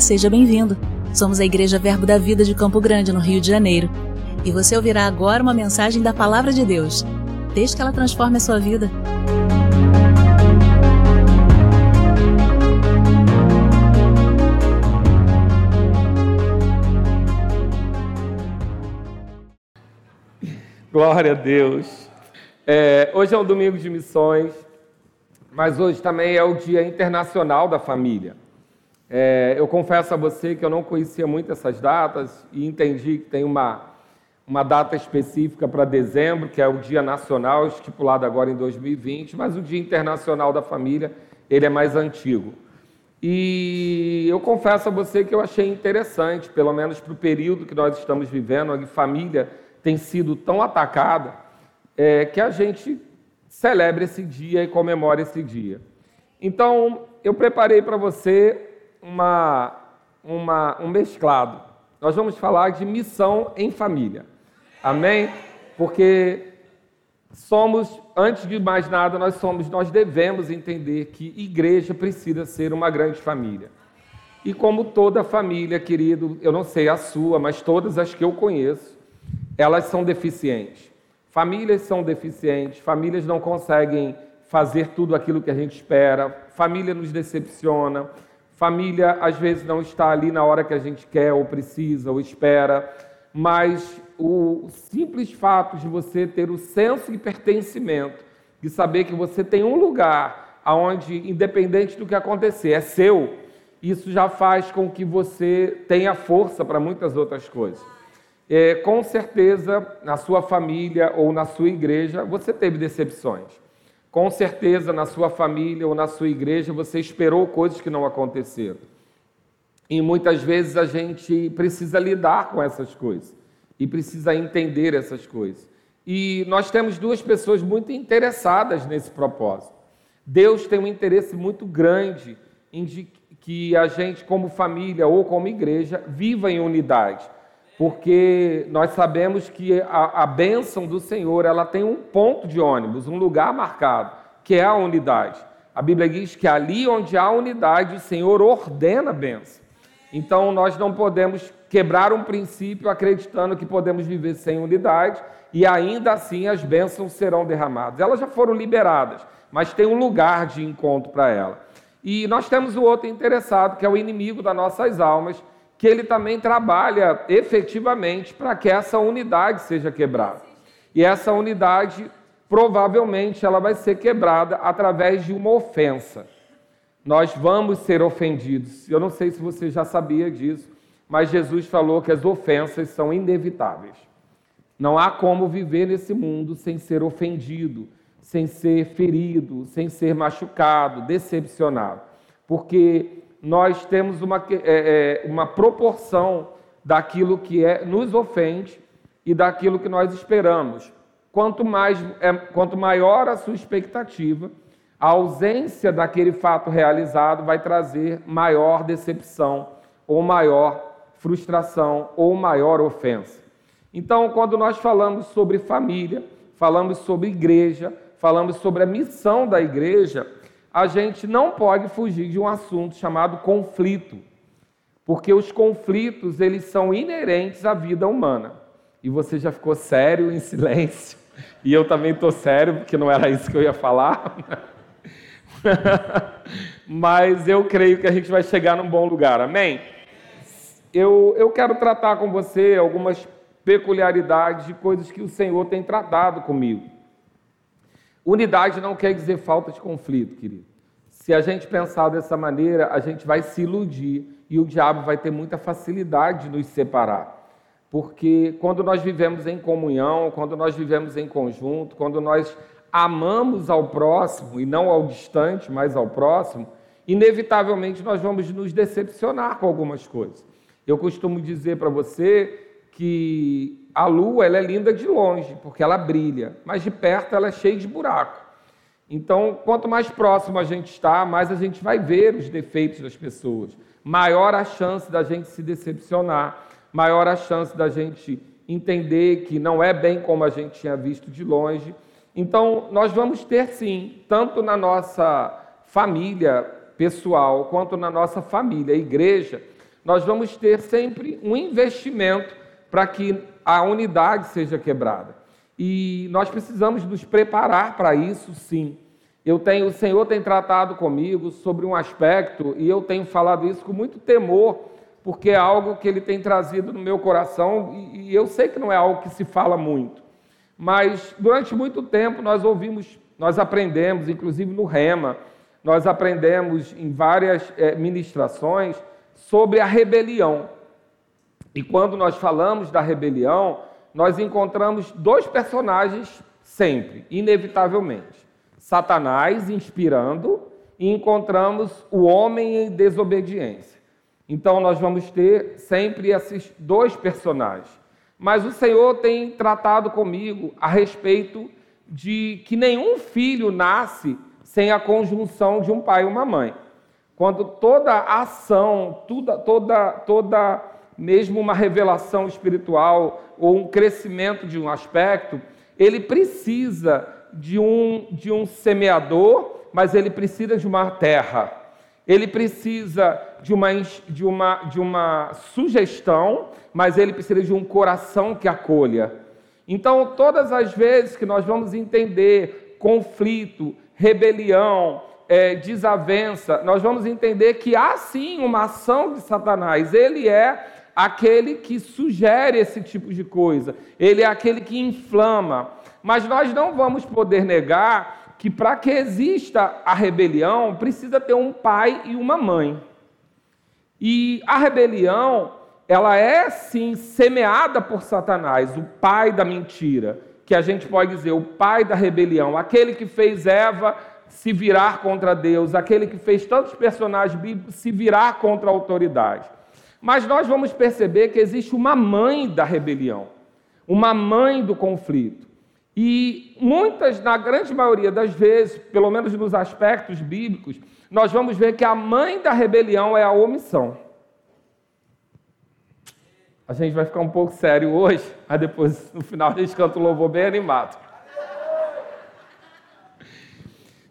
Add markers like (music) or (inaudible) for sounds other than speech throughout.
Seja bem-vindo. Somos a Igreja Verbo da Vida de Campo Grande, no Rio de Janeiro. E você ouvirá agora uma mensagem da Palavra de Deus. Desde que ela transforme a sua vida. Glória a Deus. É, hoje é um domingo de missões, mas hoje também é o Dia Internacional da Família. É, eu confesso a você que eu não conhecia muito essas datas e entendi que tem uma, uma data específica para dezembro, que é o Dia Nacional, estipulado agora em 2020, mas o Dia Internacional da Família, ele é mais antigo. E eu confesso a você que eu achei interessante, pelo menos para o período que nós estamos vivendo, onde família tem sido tão atacada, é, que a gente celebre esse dia e comemore esse dia. Então, eu preparei para você uma, uma, um mesclado. Nós vamos falar de missão em família. Amém? Porque somos, antes de mais nada, nós somos, nós devemos entender que igreja precisa ser uma grande família. E como toda família, querido, eu não sei a sua, mas todas as que eu conheço, elas são deficientes. Famílias são deficientes, famílias não conseguem fazer tudo aquilo que a gente espera, família nos decepciona, Família às vezes não está ali na hora que a gente quer, ou precisa, ou espera, mas o simples fato de você ter o senso de pertencimento, de saber que você tem um lugar aonde, independente do que acontecer, é seu, isso já faz com que você tenha força para muitas outras coisas. É, com certeza, na sua família ou na sua igreja, você teve decepções. Com certeza, na sua família ou na sua igreja, você esperou coisas que não aconteceram. E muitas vezes a gente precisa lidar com essas coisas e precisa entender essas coisas. E nós temos duas pessoas muito interessadas nesse propósito. Deus tem um interesse muito grande em que a gente, como família ou como igreja, viva em unidade porque nós sabemos que a, a bênção do Senhor ela tem um ponto de ônibus, um lugar marcado, que é a unidade. A Bíblia diz que ali onde há unidade, o Senhor ordena a bênção. Então nós não podemos quebrar um princípio acreditando que podemos viver sem unidade e ainda assim as bênçãos serão derramadas. Elas já foram liberadas, mas tem um lugar de encontro para ela. E nós temos o outro interessado, que é o inimigo das nossas almas, que ele também trabalha efetivamente para que essa unidade seja quebrada. E essa unidade, provavelmente, ela vai ser quebrada através de uma ofensa. Nós vamos ser ofendidos. Eu não sei se você já sabia disso, mas Jesus falou que as ofensas são inevitáveis. Não há como viver nesse mundo sem ser ofendido, sem ser ferido, sem ser machucado, decepcionado. Porque nós temos uma, é, é, uma proporção daquilo que é, nos ofende e daquilo que nós esperamos. Quanto, mais, é, quanto maior a sua expectativa, a ausência daquele fato realizado vai trazer maior decepção, ou maior frustração, ou maior ofensa. Então, quando nós falamos sobre família, falamos sobre igreja, falamos sobre a missão da igreja, a gente não pode fugir de um assunto chamado conflito, porque os conflitos eles são inerentes à vida humana. E você já ficou sério em (laughs) silêncio, e eu também estou sério, porque não era isso que eu ia falar. (laughs) Mas eu creio que a gente vai chegar num bom lugar, amém? Eu, eu quero tratar com você algumas peculiaridades de coisas que o Senhor tem tratado comigo. Unidade não quer dizer falta de conflito, querido. Se a gente pensar dessa maneira, a gente vai se iludir e o diabo vai ter muita facilidade de nos separar. Porque quando nós vivemos em comunhão, quando nós vivemos em conjunto, quando nós amamos ao próximo e não ao distante, mas ao próximo, inevitavelmente nós vamos nos decepcionar com algumas coisas. Eu costumo dizer para você que a lua ela é linda de longe, porque ela brilha, mas de perto ela é cheia de buraco. Então, quanto mais próximo a gente está, mais a gente vai ver os defeitos das pessoas. Maior a chance da gente se decepcionar, maior a chance da gente entender que não é bem como a gente tinha visto de longe. Então, nós vamos ter sim, tanto na nossa família pessoal, quanto na nossa família, igreja, nós vamos ter sempre um investimento para que a unidade seja quebrada. E nós precisamos nos preparar para isso, sim. Eu tenho, o Senhor tem tratado comigo sobre um aspecto e eu tenho falado isso com muito temor, porque é algo que Ele tem trazido no meu coração e, e eu sei que não é algo que se fala muito. Mas durante muito tempo nós ouvimos, nós aprendemos, inclusive no Rema, nós aprendemos em várias é, ministrações sobre a rebelião. E quando nós falamos da rebelião, nós encontramos dois personagens sempre, inevitavelmente: Satanás inspirando e encontramos o homem em desobediência. Então nós vamos ter sempre esses dois personagens. Mas o Senhor tem tratado comigo a respeito de que nenhum filho nasce sem a conjunção de um pai e uma mãe. Quando toda ação, toda, toda, toda mesmo uma revelação espiritual ou um crescimento de um aspecto, ele precisa de um, de um semeador, mas ele precisa de uma terra. Ele precisa de uma, de, uma, de uma sugestão, mas ele precisa de um coração que acolha. Então, todas as vezes que nós vamos entender conflito, rebelião, é, desavença, nós vamos entender que há sim uma ação de Satanás. Ele é aquele que sugere esse tipo de coisa, ele é aquele que inflama. Mas nós não vamos poder negar que para que exista a rebelião, precisa ter um pai e uma mãe. E a rebelião, ela é sim semeada por Satanás, o pai da mentira, que a gente pode dizer, o pai da rebelião, aquele que fez Eva se virar contra Deus, aquele que fez tantos personagens bíblicos se virar contra a autoridade. Mas nós vamos perceber que existe uma mãe da rebelião, uma mãe do conflito. E muitas, na grande maioria das vezes, pelo menos nos aspectos bíblicos, nós vamos ver que a mãe da rebelião é a omissão. A gente vai ficar um pouco sério hoje, mas depois, no final, a gente canta o louvor bem animado.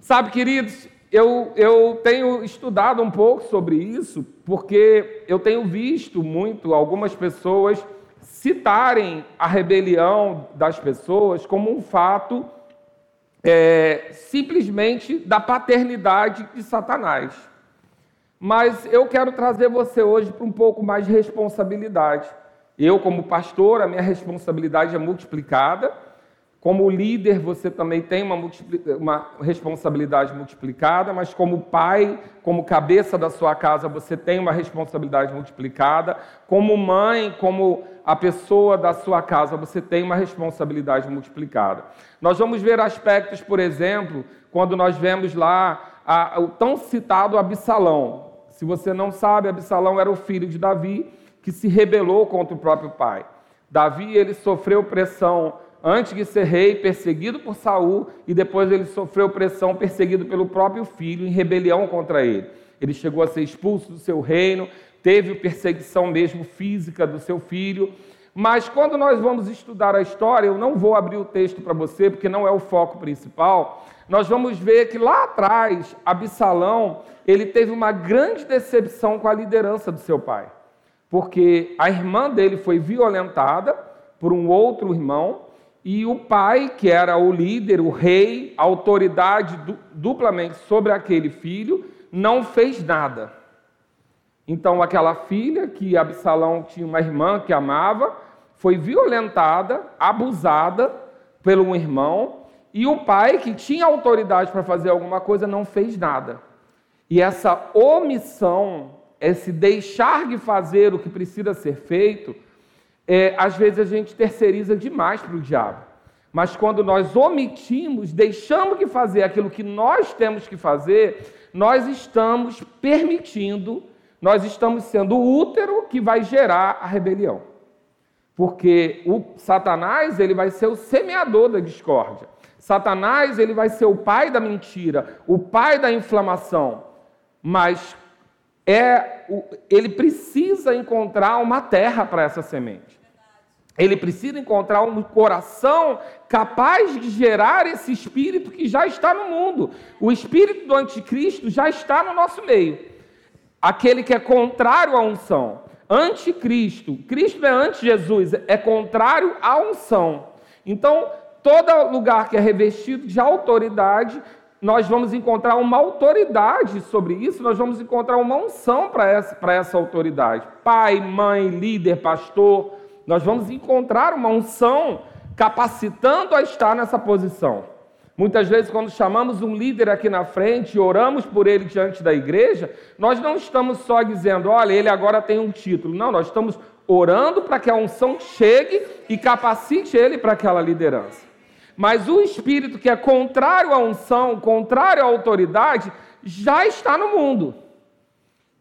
Sabe, queridos, eu, eu tenho estudado um pouco sobre isso, porque eu tenho visto muito algumas pessoas citarem a rebelião das pessoas como um fato é, simplesmente da paternidade de Satanás. Mas eu quero trazer você hoje para um pouco mais de responsabilidade. Eu, como pastor, a minha responsabilidade é multiplicada como líder, você também tem uma, uma, responsabilidade multiplicada, mas como pai, como cabeça da sua casa, você tem uma responsabilidade multiplicada. Como mãe, como a pessoa da sua casa, você tem uma responsabilidade multiplicada. Nós vamos ver aspectos, por exemplo, quando nós vemos lá a, o tão citado Absalão. Se você não sabe, Absalão era o filho de Davi que se rebelou contra o próprio pai. Davi ele sofreu pressão antes de ser rei, perseguido por Saul, e depois ele sofreu pressão, perseguido pelo próprio filho, em rebelião contra ele. Ele chegou a ser expulso do seu reino, teve perseguição mesmo física do seu filho. Mas quando nós vamos estudar a história, eu não vou abrir o texto para você, porque não é o foco principal. Nós vamos ver que lá atrás, Absalão, ele teve uma grande decepção com a liderança do seu pai. Porque a irmã dele foi violentada por um outro irmão, e o pai, que era o líder, o rei, a autoridade duplamente sobre aquele filho, não fez nada. Então, aquela filha, que Absalão tinha uma irmã que amava, foi violentada, abusada pelo irmão, e o pai, que tinha autoridade para fazer alguma coisa, não fez nada. E essa omissão, esse deixar de fazer o que precisa ser feito, é, às vezes a gente terceiriza demais para o diabo. Mas quando nós omitimos, deixamos de fazer aquilo que nós temos que fazer, nós estamos permitindo, nós estamos sendo o útero que vai gerar a rebelião. Porque o Satanás, ele vai ser o semeador da discórdia. Satanás, ele vai ser o pai da mentira, o pai da inflamação. Mas é, ele precisa encontrar uma terra para essa semente. Ele precisa encontrar um coração capaz de gerar esse espírito que já está no mundo. O espírito do anticristo já está no nosso meio. Aquele que é contrário à unção. Anticristo. Cristo é anti-Jesus, é contrário à unção. Então, todo lugar que é revestido de autoridade, nós vamos encontrar uma autoridade sobre isso, nós vamos encontrar uma unção para essa, essa autoridade. Pai, mãe, líder, pastor, nós vamos encontrar uma unção capacitando a estar nessa posição. Muitas vezes, quando chamamos um líder aqui na frente e oramos por ele diante da igreja, nós não estamos só dizendo, olha, ele agora tem um título. Não, nós estamos orando para que a unção chegue e capacite ele para aquela liderança. Mas o espírito que é contrário à unção, contrário à autoridade, já está no mundo.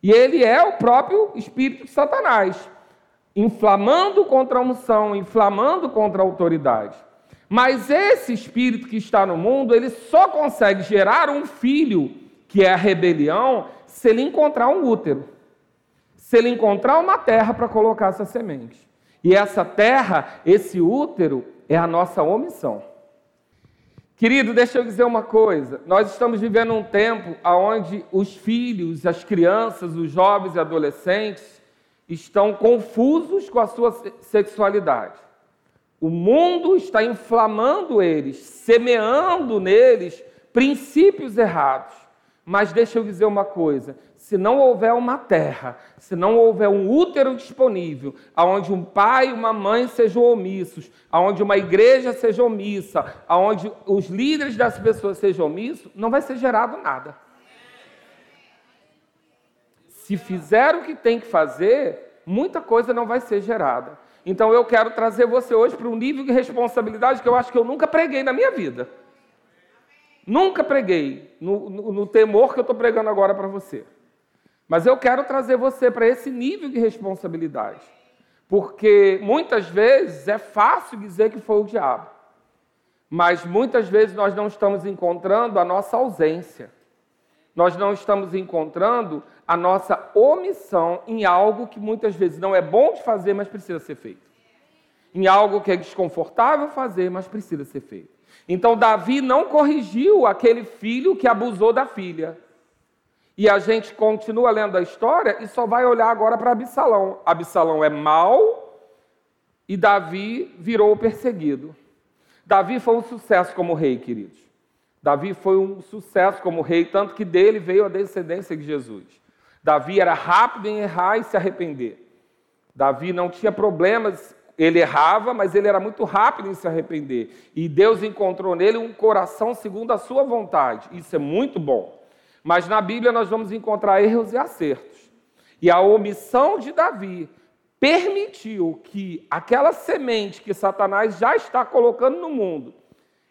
E ele é o próprio espírito de Satanás, inflamando contra a unção, inflamando contra a autoridade. Mas esse espírito que está no mundo, ele só consegue gerar um filho, que é a rebelião, se ele encontrar um útero. Se ele encontrar uma terra para colocar essa semente. E essa terra, esse útero, é a nossa omissão. Querido, deixa eu dizer uma coisa. Nós estamos vivendo um tempo onde os filhos, as crianças, os jovens e adolescentes estão confusos com a sua sexualidade. O mundo está inflamando eles, semeando neles princípios errados. Mas deixa eu dizer uma coisa: se não houver uma terra, se não houver um útero disponível, aonde um pai e uma mãe sejam omissos, aonde uma igreja seja omissa, aonde os líderes das pessoas sejam omissos, não vai ser gerado nada. Se fizer o que tem que fazer, muita coisa não vai ser gerada. Então eu quero trazer você hoje para um nível de responsabilidade que eu acho que eu nunca preguei na minha vida. Nunca preguei no, no, no temor que eu estou pregando agora para você. Mas eu quero trazer você para esse nível de responsabilidade. Porque muitas vezes é fácil dizer que foi o diabo. Mas muitas vezes nós não estamos encontrando a nossa ausência. Nós não estamos encontrando a nossa omissão em algo que muitas vezes não é bom de fazer, mas precisa ser feito. Em algo que é desconfortável fazer, mas precisa ser feito. Então, Davi não corrigiu aquele filho que abusou da filha. E a gente continua lendo a história e só vai olhar agora para Absalão. Absalão é mau e Davi virou o perseguido. Davi foi um sucesso como rei, queridos. Davi foi um sucesso como rei, tanto que dele veio a descendência de Jesus. Davi era rápido em errar e se arrepender. Davi não tinha problemas, ele errava, mas ele era muito rápido em se arrepender. E Deus encontrou nele um coração segundo a sua vontade. Isso é muito bom. Mas na Bíblia nós vamos encontrar erros e acertos. E a omissão de Davi permitiu que aquela semente que Satanás já está colocando no mundo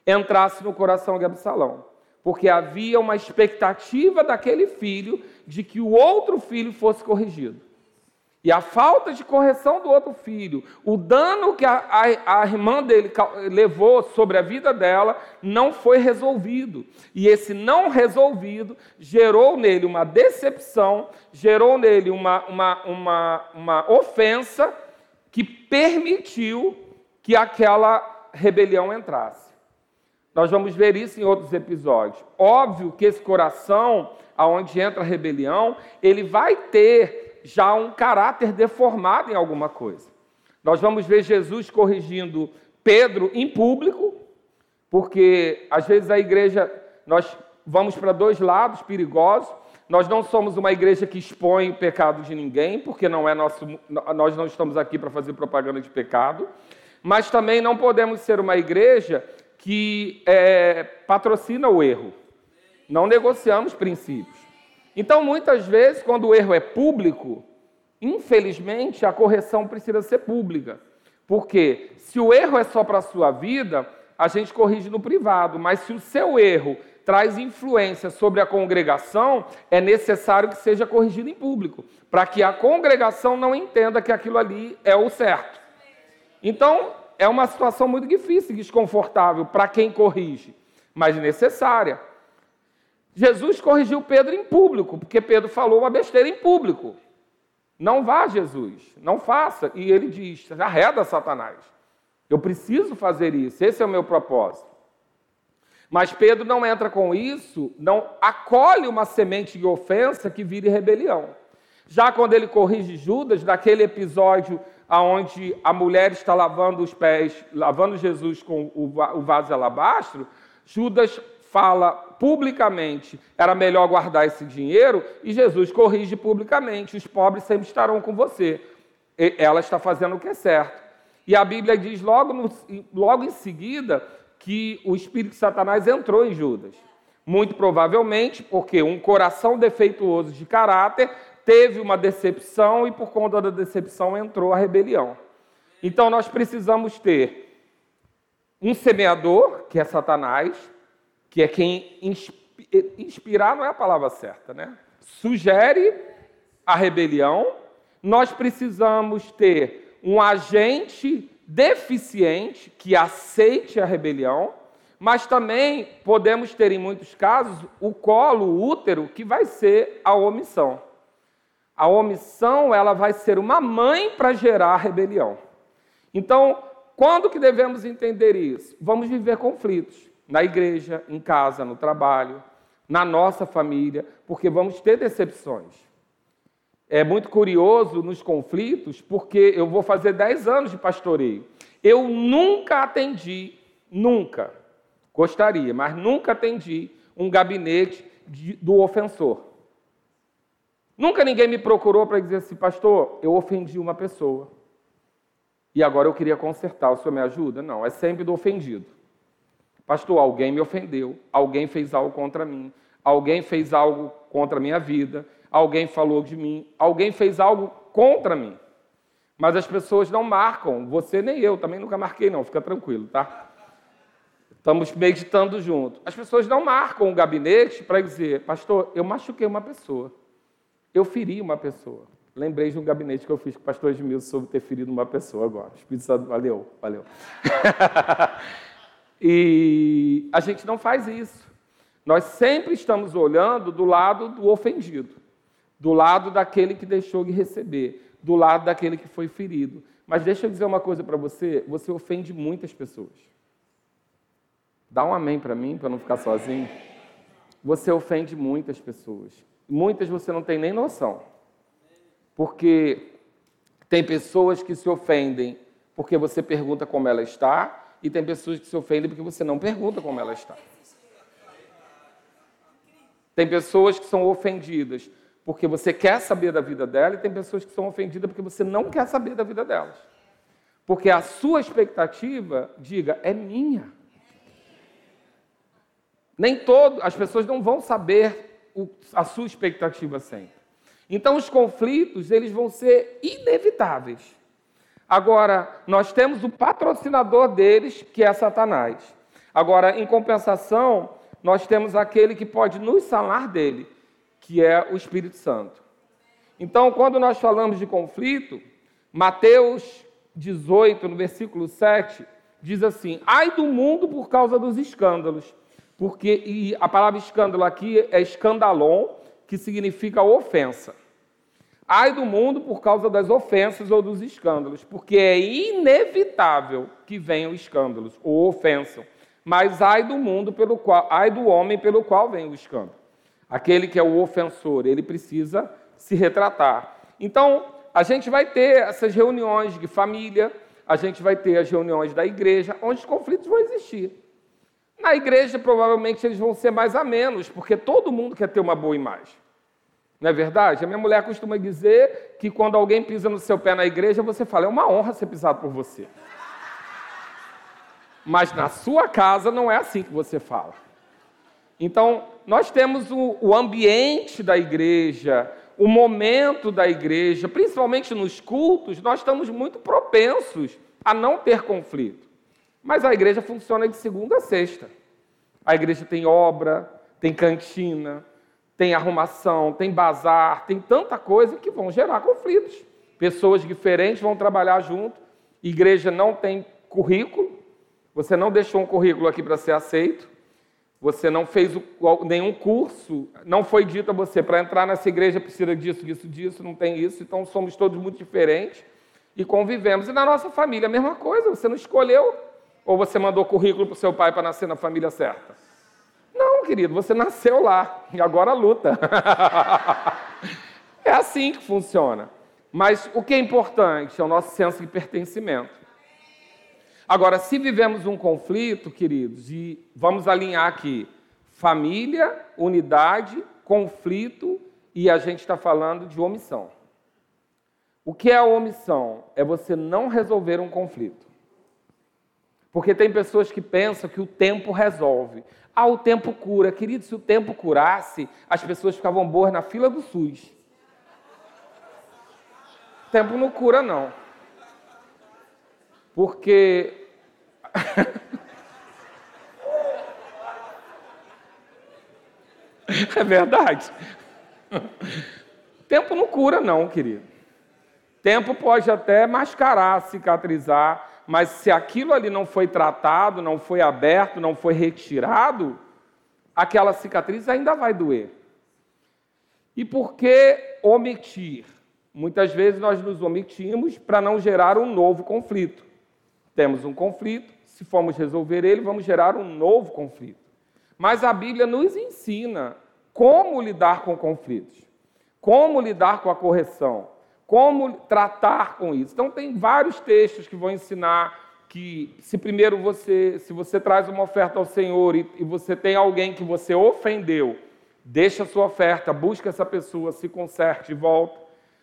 entrasse no coração de Absalão porque havia uma expectativa daquele filho de que o outro filho fosse corrigido. E a falta de correção do outro filho, o dano que a, a, a, irmã dele levou sobre a vida dela, não foi resolvido. E esse não resolvido gerou nele uma decepção, gerou nele uma, uma, uma, uma ofensa que permitiu que aquela rebelião entrasse. Nós vamos ver isso em outros episódios. Óbvio que esse coração, aonde entra a rebelião, ele vai ter já um caráter deformado em alguma coisa. Nós vamos ver Jesus corrigindo Pedro em público, porque às vezes a igreja, nós vamos para dois lados perigosos. Nós não somos uma igreja que expõe o pecado de ninguém, porque não é nosso, nós não estamos aqui para fazer propaganda de pecado. Mas também não podemos ser uma igreja que é, patrocina o erro. Não negociamos princípios. Então, muitas vezes, quando o erro é público, infelizmente, a correção precisa ser pública. Porque se o erro é só para a sua vida, a gente corrige no privado. Mas se o seu erro traz influência sobre a congregação, é necessário que seja corrigido em público, para que a congregação não entenda que aquilo ali é o certo. Então, é uma situação muito difícil e desconfortável para quem corrige, mas necessária. Jesus corrigiu Pedro em público, porque Pedro falou uma besteira em público. Não vá, Jesus, não faça. E ele diz: arreda Satanás. Eu preciso fazer isso, esse é o meu propósito. Mas Pedro não entra com isso, não acolhe uma semente de ofensa que vire rebelião. Já quando ele corrige Judas, naquele episódio onde a mulher está lavando os pés, lavando Jesus com o vaso de alabastro, Judas fala publicamente, era melhor guardar esse dinheiro, e Jesus corrige publicamente: os pobres sempre estarão com você. E ela está fazendo o que é certo. E a Bíblia diz logo, no, logo em seguida que o espírito de Satanás entrou em Judas. Muito provavelmente porque um coração defeituoso de caráter teve uma decepção e por conta da decepção entrou a rebelião. Então nós precisamos ter um semeador, que é Satanás, que é quem inspirar não é a palavra certa, né? Sugere a rebelião. Nós precisamos ter um agente deficiente que aceite a rebelião, mas também podemos ter, em muitos casos, o colo, o útero, que vai ser a omissão. A omissão, ela vai ser uma mãe para gerar rebelião. Então, quando que devemos entender isso? Vamos viver conflitos na igreja, em casa, no trabalho, na nossa família, porque vamos ter decepções. É muito curioso nos conflitos, porque eu vou fazer 10 anos de pastoreio. Eu nunca atendi, nunca, gostaria, mas nunca atendi um gabinete de, do ofensor. Nunca ninguém me procurou para dizer assim, pastor, eu ofendi uma pessoa. E agora eu queria consertar, o senhor me ajuda? Não, é sempre do ofendido. Pastor, alguém me ofendeu, alguém fez algo contra mim, alguém fez algo contra a minha vida, alguém falou de mim, alguém fez algo contra mim. Mas as pessoas não marcam, você nem eu, também nunca marquei, não, fica tranquilo, tá? Estamos meditando junto. As pessoas não marcam o gabinete para dizer, pastor, eu machuquei uma pessoa. Eu feri uma pessoa. Lembrei de um gabinete que eu fiz com o pastor Edmilson sobre ter ferido uma pessoa agora. Espírito Santo, valeu, valeu. (laughs) e a gente não faz isso. Nós sempre estamos olhando do lado do ofendido, do lado daquele que deixou de receber, do lado daquele que foi ferido. Mas deixa eu dizer uma coisa para você: você ofende muitas pessoas. Dá um amém para mim, para não ficar sozinho. Você ofende muitas pessoas. Muitas você não tem nem noção. Porque tem pessoas que se ofendem porque você pergunta como ela está, e tem pessoas que se ofendem porque você não pergunta como ela está. Tem pessoas que são ofendidas porque você quer saber da vida dela, e tem pessoas que são ofendidas porque você não quer saber da vida delas. Porque a sua expectativa, diga, é minha. Nem todo, as pessoas não vão saber o, a sua expectativa sempre. Então os conflitos, eles vão ser inevitáveis. Agora, nós temos o patrocinador deles, que é Satanás. Agora, em compensação, nós temos aquele que pode nos salar dele, que é o Espírito Santo. Então, quando nós falamos de conflito, Mateus 18, no versículo 7, diz assim: Ai do mundo por causa dos escândalos porque a palavra escândalo aqui é escandalon, que significa ofensa. Ai do mundo por causa das ofensas ou dos escândalos, porque é inevitável que venham escândalos ou ofensam. Mas ai do mundo pelo qual, ai do homem pelo qual vem o escândalo. Aquele que é o ofensor, ele precisa se retratar. Então, a gente vai ter essas reuniões de família, a gente vai ter as reuniões da igreja, onde os conflitos vão existir. Na igreja, provavelmente, eles vão ser mais a menos, porque todo mundo quer ter uma boa imagem. Não é verdade? A minha mulher costuma dizer que quando alguém pisa no seu pé na igreja, você fala, é uma honra ser pisado por você. Mas na sua casa não é assim que você fala. Então, nós temos o, o ambiente da igreja, o momento da igreja, principalmente nos cultos, nós estamos muito propensos a não ter conflito. Mas a igreja funciona de segunda a sexta. A igreja tem obra, tem cantina, tem arrumação, tem bazar, tem tanta coisa que vão gerar conflitos. Pessoas diferentes vão trabalhar junto. Igreja não tem currículo. Você não deixou um currículo aqui para ser aceito. Você não fez nenhum curso. Não foi dito a você para entrar nessa igreja precisa disso, disso, disso. Não tem isso. Então somos todos muito diferentes e convivemos. E na nossa família a mesma coisa. Você não escolheu ou você mandou currículo para o seu pai para nascer na família certa? Não, querido, você nasceu lá e agora luta. (laughs) é assim que funciona. Mas o que é importante é o nosso senso de pertencimento. Agora, se vivemos um conflito, queridos, e vamos alinhar aqui família, unidade, conflito e a gente está falando de omissão. O que é a omissão? É você não resolver um conflito. Porque tem pessoas que pensam que o tempo resolve. Ah, o tempo cura. Querido, se o tempo curasse, as pessoas ficavam boas na fila do SUS. O tempo não cura, não. Porque. (laughs) é verdade. Tempo não cura, não, querido. Tempo pode até mascarar, cicatrizar, mas se aquilo ali não foi tratado, não foi aberto, não foi retirado, aquela cicatriz ainda vai doer. E por que omitir? Muitas vezes nós nos omitimos para não gerar um novo conflito. Temos um conflito, se formos resolver ele, vamos gerar um novo conflito. Mas a Bíblia nos ensina como lidar com conflitos, como lidar com a correção, como tratar com isso. Então tem vários textos que vão ensinar que se primeiro você, se você traz uma oferta ao Senhor e, e você tem alguém que você ofendeu, deixa a sua oferta, busca essa pessoa, se conserte e volta.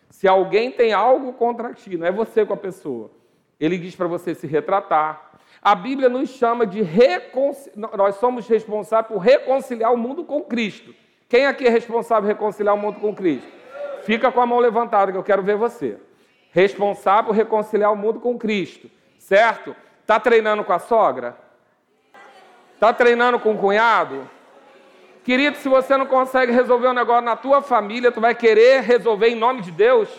Se alguém tem algo contra ti, não é você com a pessoa, ele diz para você se retratar. A Bíblia nos chama de reconciliar, nós somos responsáveis por reconciliar o mundo com Cristo. Quem aqui é responsável por reconciliar o mundo com Cristo? Fica com a mão levantada que eu quero ver você. Responsável por reconciliar o mundo com Cristo, certo? Tá treinando com a sogra? Tá treinando com o cunhado? Querido, se você não consegue resolver um negócio na tua família, tu vai querer resolver em nome de Deus?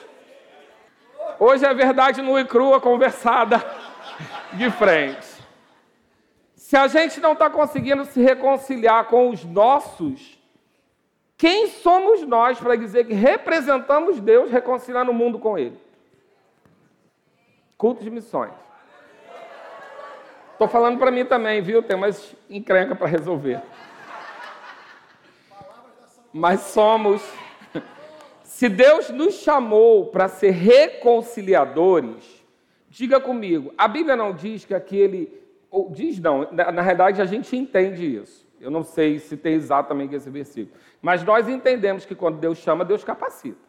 Hoje é verdade nua e crua (laughs) conversada de frente. Se a gente não está conseguindo se reconciliar com os nossos, quem somos nós para dizer que representamos Deus reconciliando o mundo com Ele? Culto de missões. Estou falando para mim também, viu? Tem umas encrenca para resolver. Mas somos. Se Deus nos chamou para ser reconciliadores, diga comigo, a Bíblia não diz que aquele. Diz não, na, na realidade a gente entende isso. Eu não sei se tem exatamente esse versículo. Mas nós entendemos que quando Deus chama, Deus capacita.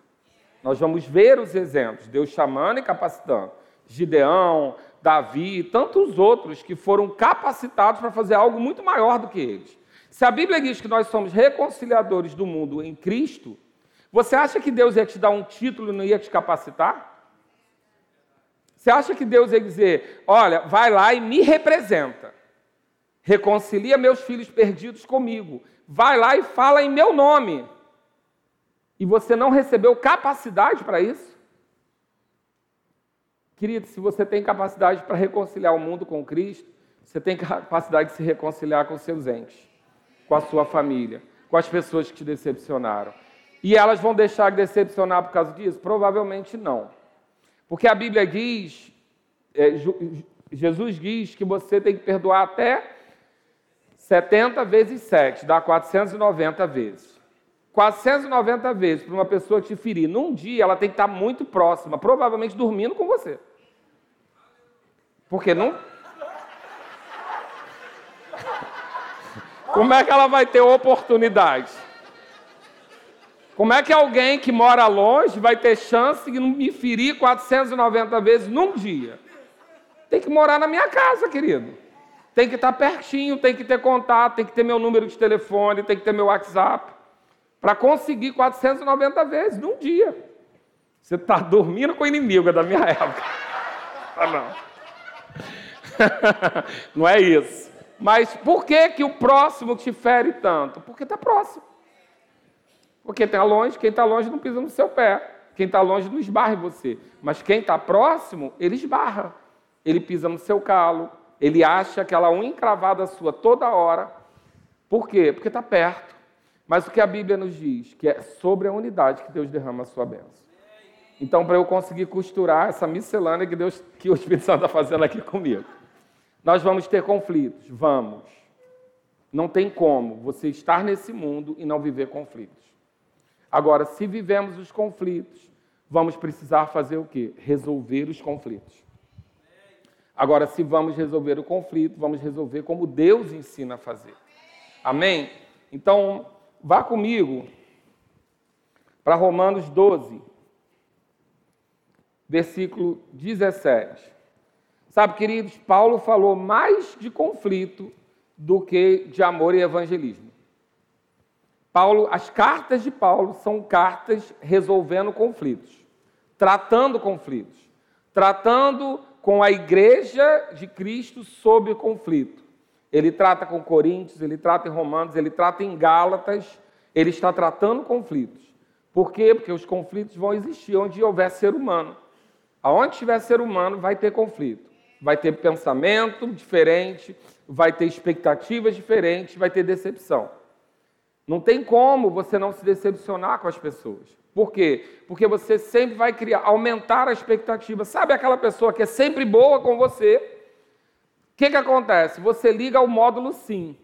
Nós vamos ver os exemplos, Deus chamando e capacitando. Gideão, Davi, tantos outros que foram capacitados para fazer algo muito maior do que eles. Se a Bíblia diz que nós somos reconciliadores do mundo em Cristo, você acha que Deus ia te dar um título e não ia te capacitar? Você acha que Deus ia dizer: olha, vai lá e me representa? Reconcilia meus filhos perdidos comigo. Vai lá e fala em meu nome. E você não recebeu capacidade para isso? Querido, se você tem capacidade para reconciliar o mundo com Cristo, você tem capacidade de se reconciliar com seus entes, com a sua família, com as pessoas que te decepcionaram. E elas vão deixar de decepcionar por causa disso? Provavelmente não. Porque a Bíblia diz, é, Jesus diz que você tem que perdoar até 70 vezes 7 dá 490 vezes. 490 vezes para uma pessoa te ferir num dia, ela tem que estar muito próxima, provavelmente dormindo com você. Porque não. Como é que ela vai ter oportunidade? Como é que alguém que mora longe vai ter chance de me ferir 490 vezes num dia? Tem que morar na minha casa, querido. Tem que estar pertinho, tem que ter contato, tem que ter meu número de telefone, tem que ter meu WhatsApp. Para conseguir 490 vezes num dia. Você está dormindo com o inimigo, é da minha época. (laughs) Ah, não. (laughs) não é isso. Mas por que, que o próximo te fere tanto? Porque está próximo. Porque está longe, quem está longe não pisa no seu pé. Quem está longe não esbarra em você. Mas quem está próximo, ele esbarra. Ele pisa no seu calo, ele acha aquela unha encravada sua toda hora. Por quê? Porque está perto. Mas o que a Bíblia nos diz? Que é sobre a unidade que Deus derrama a sua bênção. Então, para eu conseguir costurar essa miscelânea que, Deus, que o Espírito Santo está fazendo aqui comigo, nós vamos ter conflitos. Vamos. Não tem como você estar nesse mundo e não viver conflitos. Agora, se vivemos os conflitos, vamos precisar fazer o quê? Resolver os conflitos. Agora, se vamos resolver o conflito, vamos resolver como Deus ensina a fazer. Amém? Então, vá comigo para Romanos 12, versículo 17. Sabe, queridos, Paulo falou mais de conflito do que de amor e evangelismo. Paulo, as cartas de Paulo são cartas resolvendo conflitos, tratando conflitos, tratando com a igreja de Cristo sobre o conflito. Ele trata com Coríntios, ele trata em Romanos, ele trata em Gálatas, ele está tratando conflitos. Por quê? Porque os conflitos vão existir onde houver ser humano. Aonde tiver ser humano, vai ter conflito. Vai ter pensamento diferente, vai ter expectativas diferentes, vai ter decepção. Não tem como você não se decepcionar com as pessoas. Por quê? Porque você sempre vai criar, aumentar a expectativa. Sabe aquela pessoa que é sempre boa com você? O que, que acontece? Você liga o módulo sim.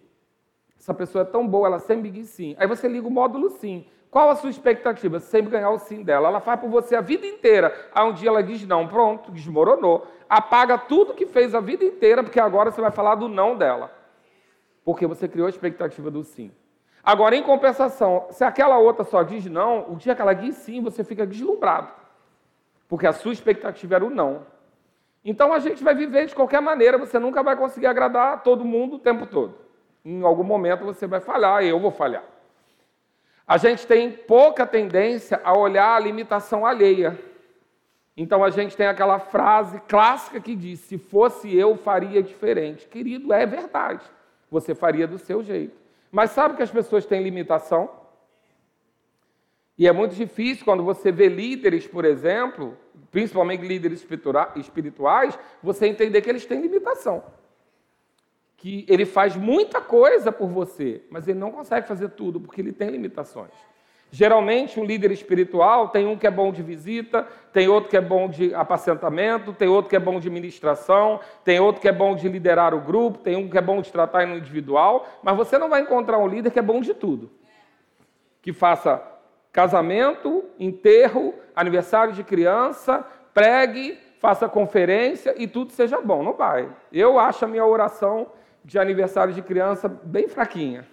Essa pessoa é tão boa, ela sempre diz sim. Aí você liga o módulo sim. Qual a sua expectativa? Sempre ganhar o sim dela. Ela faz por você a vida inteira. Aí um dia ela diz não, pronto, desmoronou. Apaga tudo que fez a vida inteira, porque agora você vai falar do não dela. Porque você criou a expectativa do sim. Agora, em compensação, se aquela outra só diz não, o dia que ela diz sim, você fica deslumbrado. Porque a sua expectativa era o não. Então a gente vai viver de qualquer maneira, você nunca vai conseguir agradar todo mundo o tempo todo. Em algum momento você vai falhar, eu vou falhar. A gente tem pouca tendência a olhar a limitação alheia. Então a gente tem aquela frase clássica que diz: se fosse eu, faria diferente. Querido, é verdade. Você faria do seu jeito. Mas sabe que as pessoas têm limitação? E é muito difícil quando você vê líderes, por exemplo, principalmente líderes espirituais, você entender que eles têm limitação. Que ele faz muita coisa por você, mas ele não consegue fazer tudo porque ele tem limitações. Geralmente, um líder espiritual tem um que é bom de visita, tem outro que é bom de apacentamento, tem outro que é bom de ministração, tem outro que é bom de liderar o grupo, tem um que é bom de tratar no individual, mas você não vai encontrar um líder que é bom de tudo. Que faça casamento, enterro, aniversário de criança, pregue, faça conferência e tudo seja bom. Não vai. Eu acho a minha oração de aniversário de criança bem fraquinha.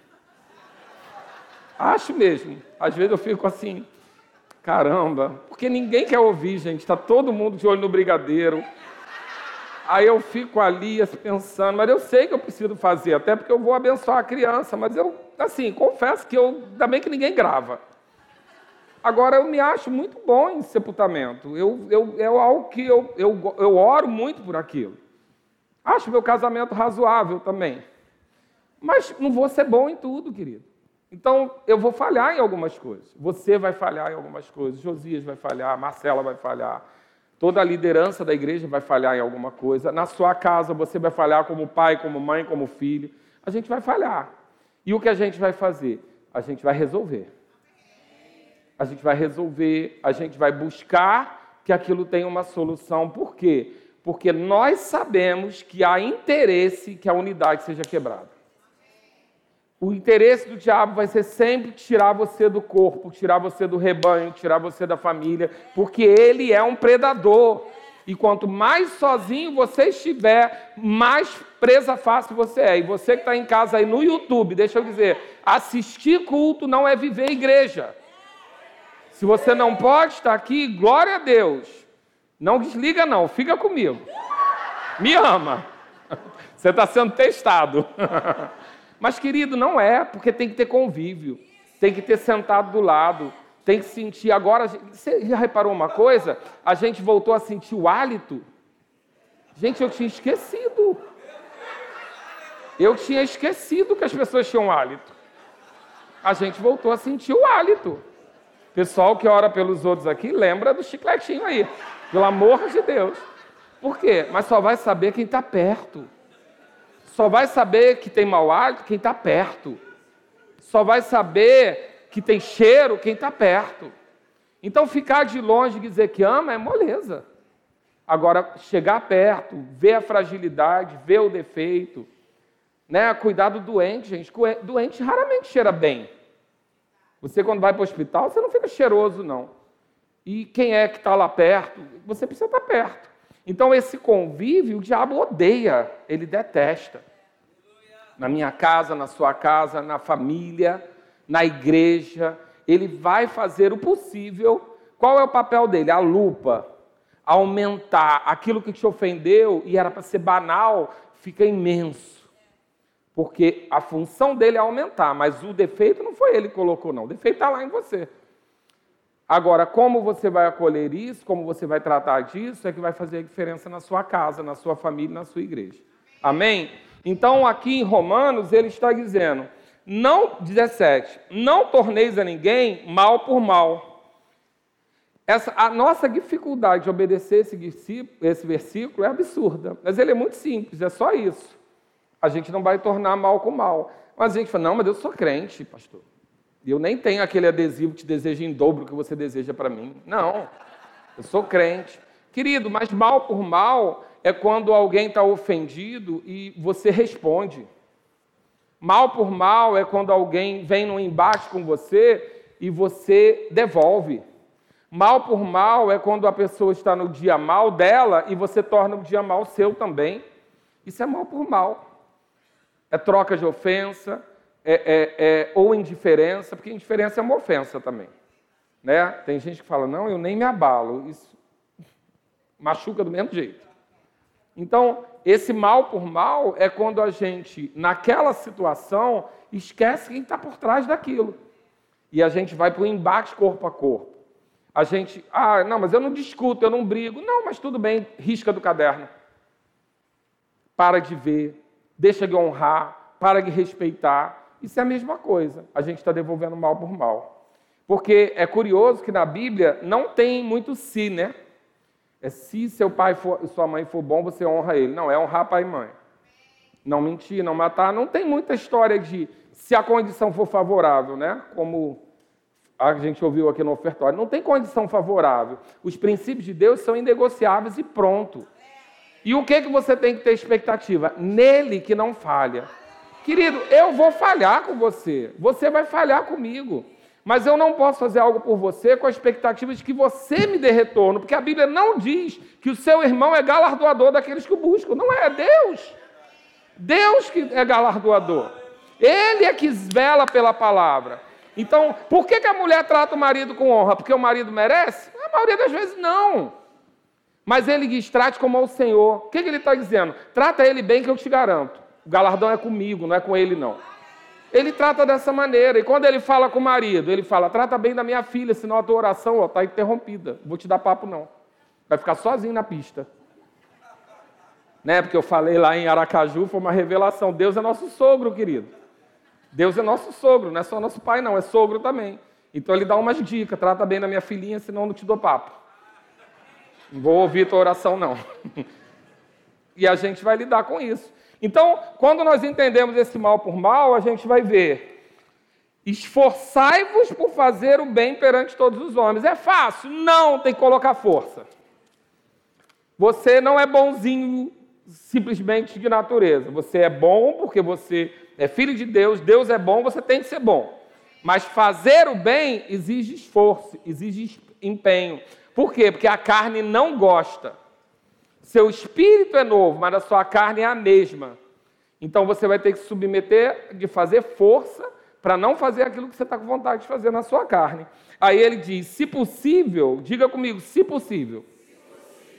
Acho mesmo. Às vezes eu fico assim, caramba, porque ninguém quer ouvir, gente. Está todo mundo de olho no brigadeiro. Aí eu fico ali assim, pensando, mas eu sei que eu preciso fazer, até porque eu vou abençoar a criança, mas eu, assim, confesso que eu, ainda bem que ninguém grava. Agora, eu me acho muito bom em sepultamento. Eu, eu, é algo que eu, eu, eu oro muito por aquilo. Acho meu casamento razoável também. Mas não vou ser bom em tudo, querido. Então, eu vou falhar em algumas coisas. Você vai falhar em algumas coisas. Josias vai falhar, Marcela vai falhar. Toda a liderança da igreja vai falhar em alguma coisa. Na sua casa, você vai falhar como pai, como mãe, como filho. A gente vai falhar. E o que a gente vai fazer? A gente vai resolver. A gente vai resolver, a gente vai buscar que aquilo tenha uma solução. Por quê? Porque nós sabemos que há interesse que a unidade seja quebrada. O interesse do diabo vai ser sempre tirar você do corpo, tirar você do rebanho, tirar você da família, porque ele é um predador. E quanto mais sozinho você estiver, mais presa fácil você é. E você que está em casa aí no YouTube, deixa eu dizer, assistir culto não é viver igreja. Se você não pode estar aqui, glória a Deus. Não desliga não, fica comigo. Me ama. (laughs) Você está sendo testado. (laughs) Mas, querido, não é, porque tem que ter convívio, tem que ter sentado do lado, tem que sentir. Agora, você já reparou uma coisa? A gente voltou a sentir o hálito. Gente, eu tinha esquecido. Eu tinha esquecido que as pessoas tinham hálito. A gente voltou a sentir o hálito. Pessoal que ora pelos outros aqui, lembra do chicletinho aí. Pelo amor de Deus. Por quê? Mas só vai saber quem está perto. Só vai saber que tem mau hálito quem está perto. Só vai saber que tem cheiro quem está perto. Então, ficar de longe e dizer que ama é moleza. Agora, chegar perto, ver a fragilidade, ver o defeito, né? cuidar do doente, gente. Doente raramente cheira bem. Você, quando vai para o hospital, você não fica cheiroso, não. E quem é que está lá perto? Você precisa estar perto. Então, esse convívio, o diabo odeia, ele detesta. Na minha casa, na sua casa, na família, na igreja, ele vai fazer o possível. Qual é o papel dele? A lupa. Aumentar aquilo que te ofendeu e era para ser banal, fica imenso. Porque a função dele é aumentar, mas o defeito não foi ele que colocou, não. O defeito está lá em você. Agora, como você vai acolher isso, como você vai tratar disso, é que vai fazer a diferença na sua casa, na sua família, na sua igreja. Amém? Então, aqui em Romanos, ele está dizendo: não, 17, não torneis a ninguém mal por mal. Essa, a nossa dificuldade de obedecer esse, esse versículo é absurda, mas ele é muito simples, é só isso. A gente não vai tornar mal com mal. Mas a gente fala, não, mas eu sou crente, pastor. Eu nem tenho aquele adesivo que te deseja em dobro que você deseja para mim. Não, eu sou crente. Querido, mas mal por mal é quando alguém está ofendido e você responde. Mal por mal é quando alguém vem num embate com você e você devolve. Mal por mal é quando a pessoa está no dia mal dela e você torna o dia mal seu também. Isso é mal por mal. É troca de ofensa, é, é, é, ou indiferença, porque indiferença é uma ofensa também. Né? Tem gente que fala, não, eu nem me abalo. Isso machuca do mesmo jeito. Então, esse mal por mal é quando a gente, naquela situação, esquece quem está por trás daquilo. E a gente vai para o embate corpo a corpo. A gente, ah, não, mas eu não discuto, eu não brigo. Não, mas tudo bem, risca do caderno. Para de ver, deixa de honrar, para de respeitar. Isso é a mesma coisa. A gente está devolvendo mal por mal. Porque é curioso que na Bíblia não tem muito si, né? É se seu pai e sua mãe for bom, você honra ele. Não, é honrar pai e mãe. Não mentir, não matar. Não tem muita história de se a condição for favorável, né? Como a gente ouviu aqui no ofertório. Não tem condição favorável. Os princípios de Deus são inegociáveis e pronto. E o que, que você tem que ter expectativa? Nele que não falha. Querido, eu vou falhar com você, você vai falhar comigo. Mas eu não posso fazer algo por você com a expectativa de que você me dê retorno, porque a Bíblia não diz que o seu irmão é galardoador daqueles que o buscam. Não é, é Deus. Deus que é galardoador. Ele é que vela pela palavra. Então, por que, que a mulher trata o marido com honra? Porque o marido merece? A maioria das vezes não. Mas ele diz: trate como ao Senhor. O que, que ele está dizendo? Trata ele bem, que eu te garanto. O galardão é comigo, não é com ele, não. Ele trata dessa maneira. E quando ele fala com o marido, ele fala: trata bem da minha filha, senão a tua oração está interrompida. Vou te dar papo, não. Vai ficar sozinho na pista. Né? Porque eu falei lá em Aracaju, foi uma revelação. Deus é nosso sogro, querido. Deus é nosso sogro, não é só nosso pai, não, é sogro também. Então ele dá umas dicas: trata bem da minha filhinha, senão não te dou papo. Não vou ouvir tua oração, não. (laughs) e a gente vai lidar com isso. Então, quando nós entendemos esse mal por mal, a gente vai ver: esforçai-vos por fazer o bem perante todos os homens. É fácil? Não, tem que colocar força. Você não é bonzinho simplesmente de natureza. Você é bom porque você é filho de Deus, Deus é bom, você tem que ser bom. Mas fazer o bem exige esforço, exige empenho. Por quê? Porque a carne não gosta. Seu espírito é novo, mas a sua carne é a mesma. Então você vai ter que se submeter de fazer força para não fazer aquilo que você está com vontade de fazer na sua carne. Aí ele diz: se possível, diga comigo, se possível.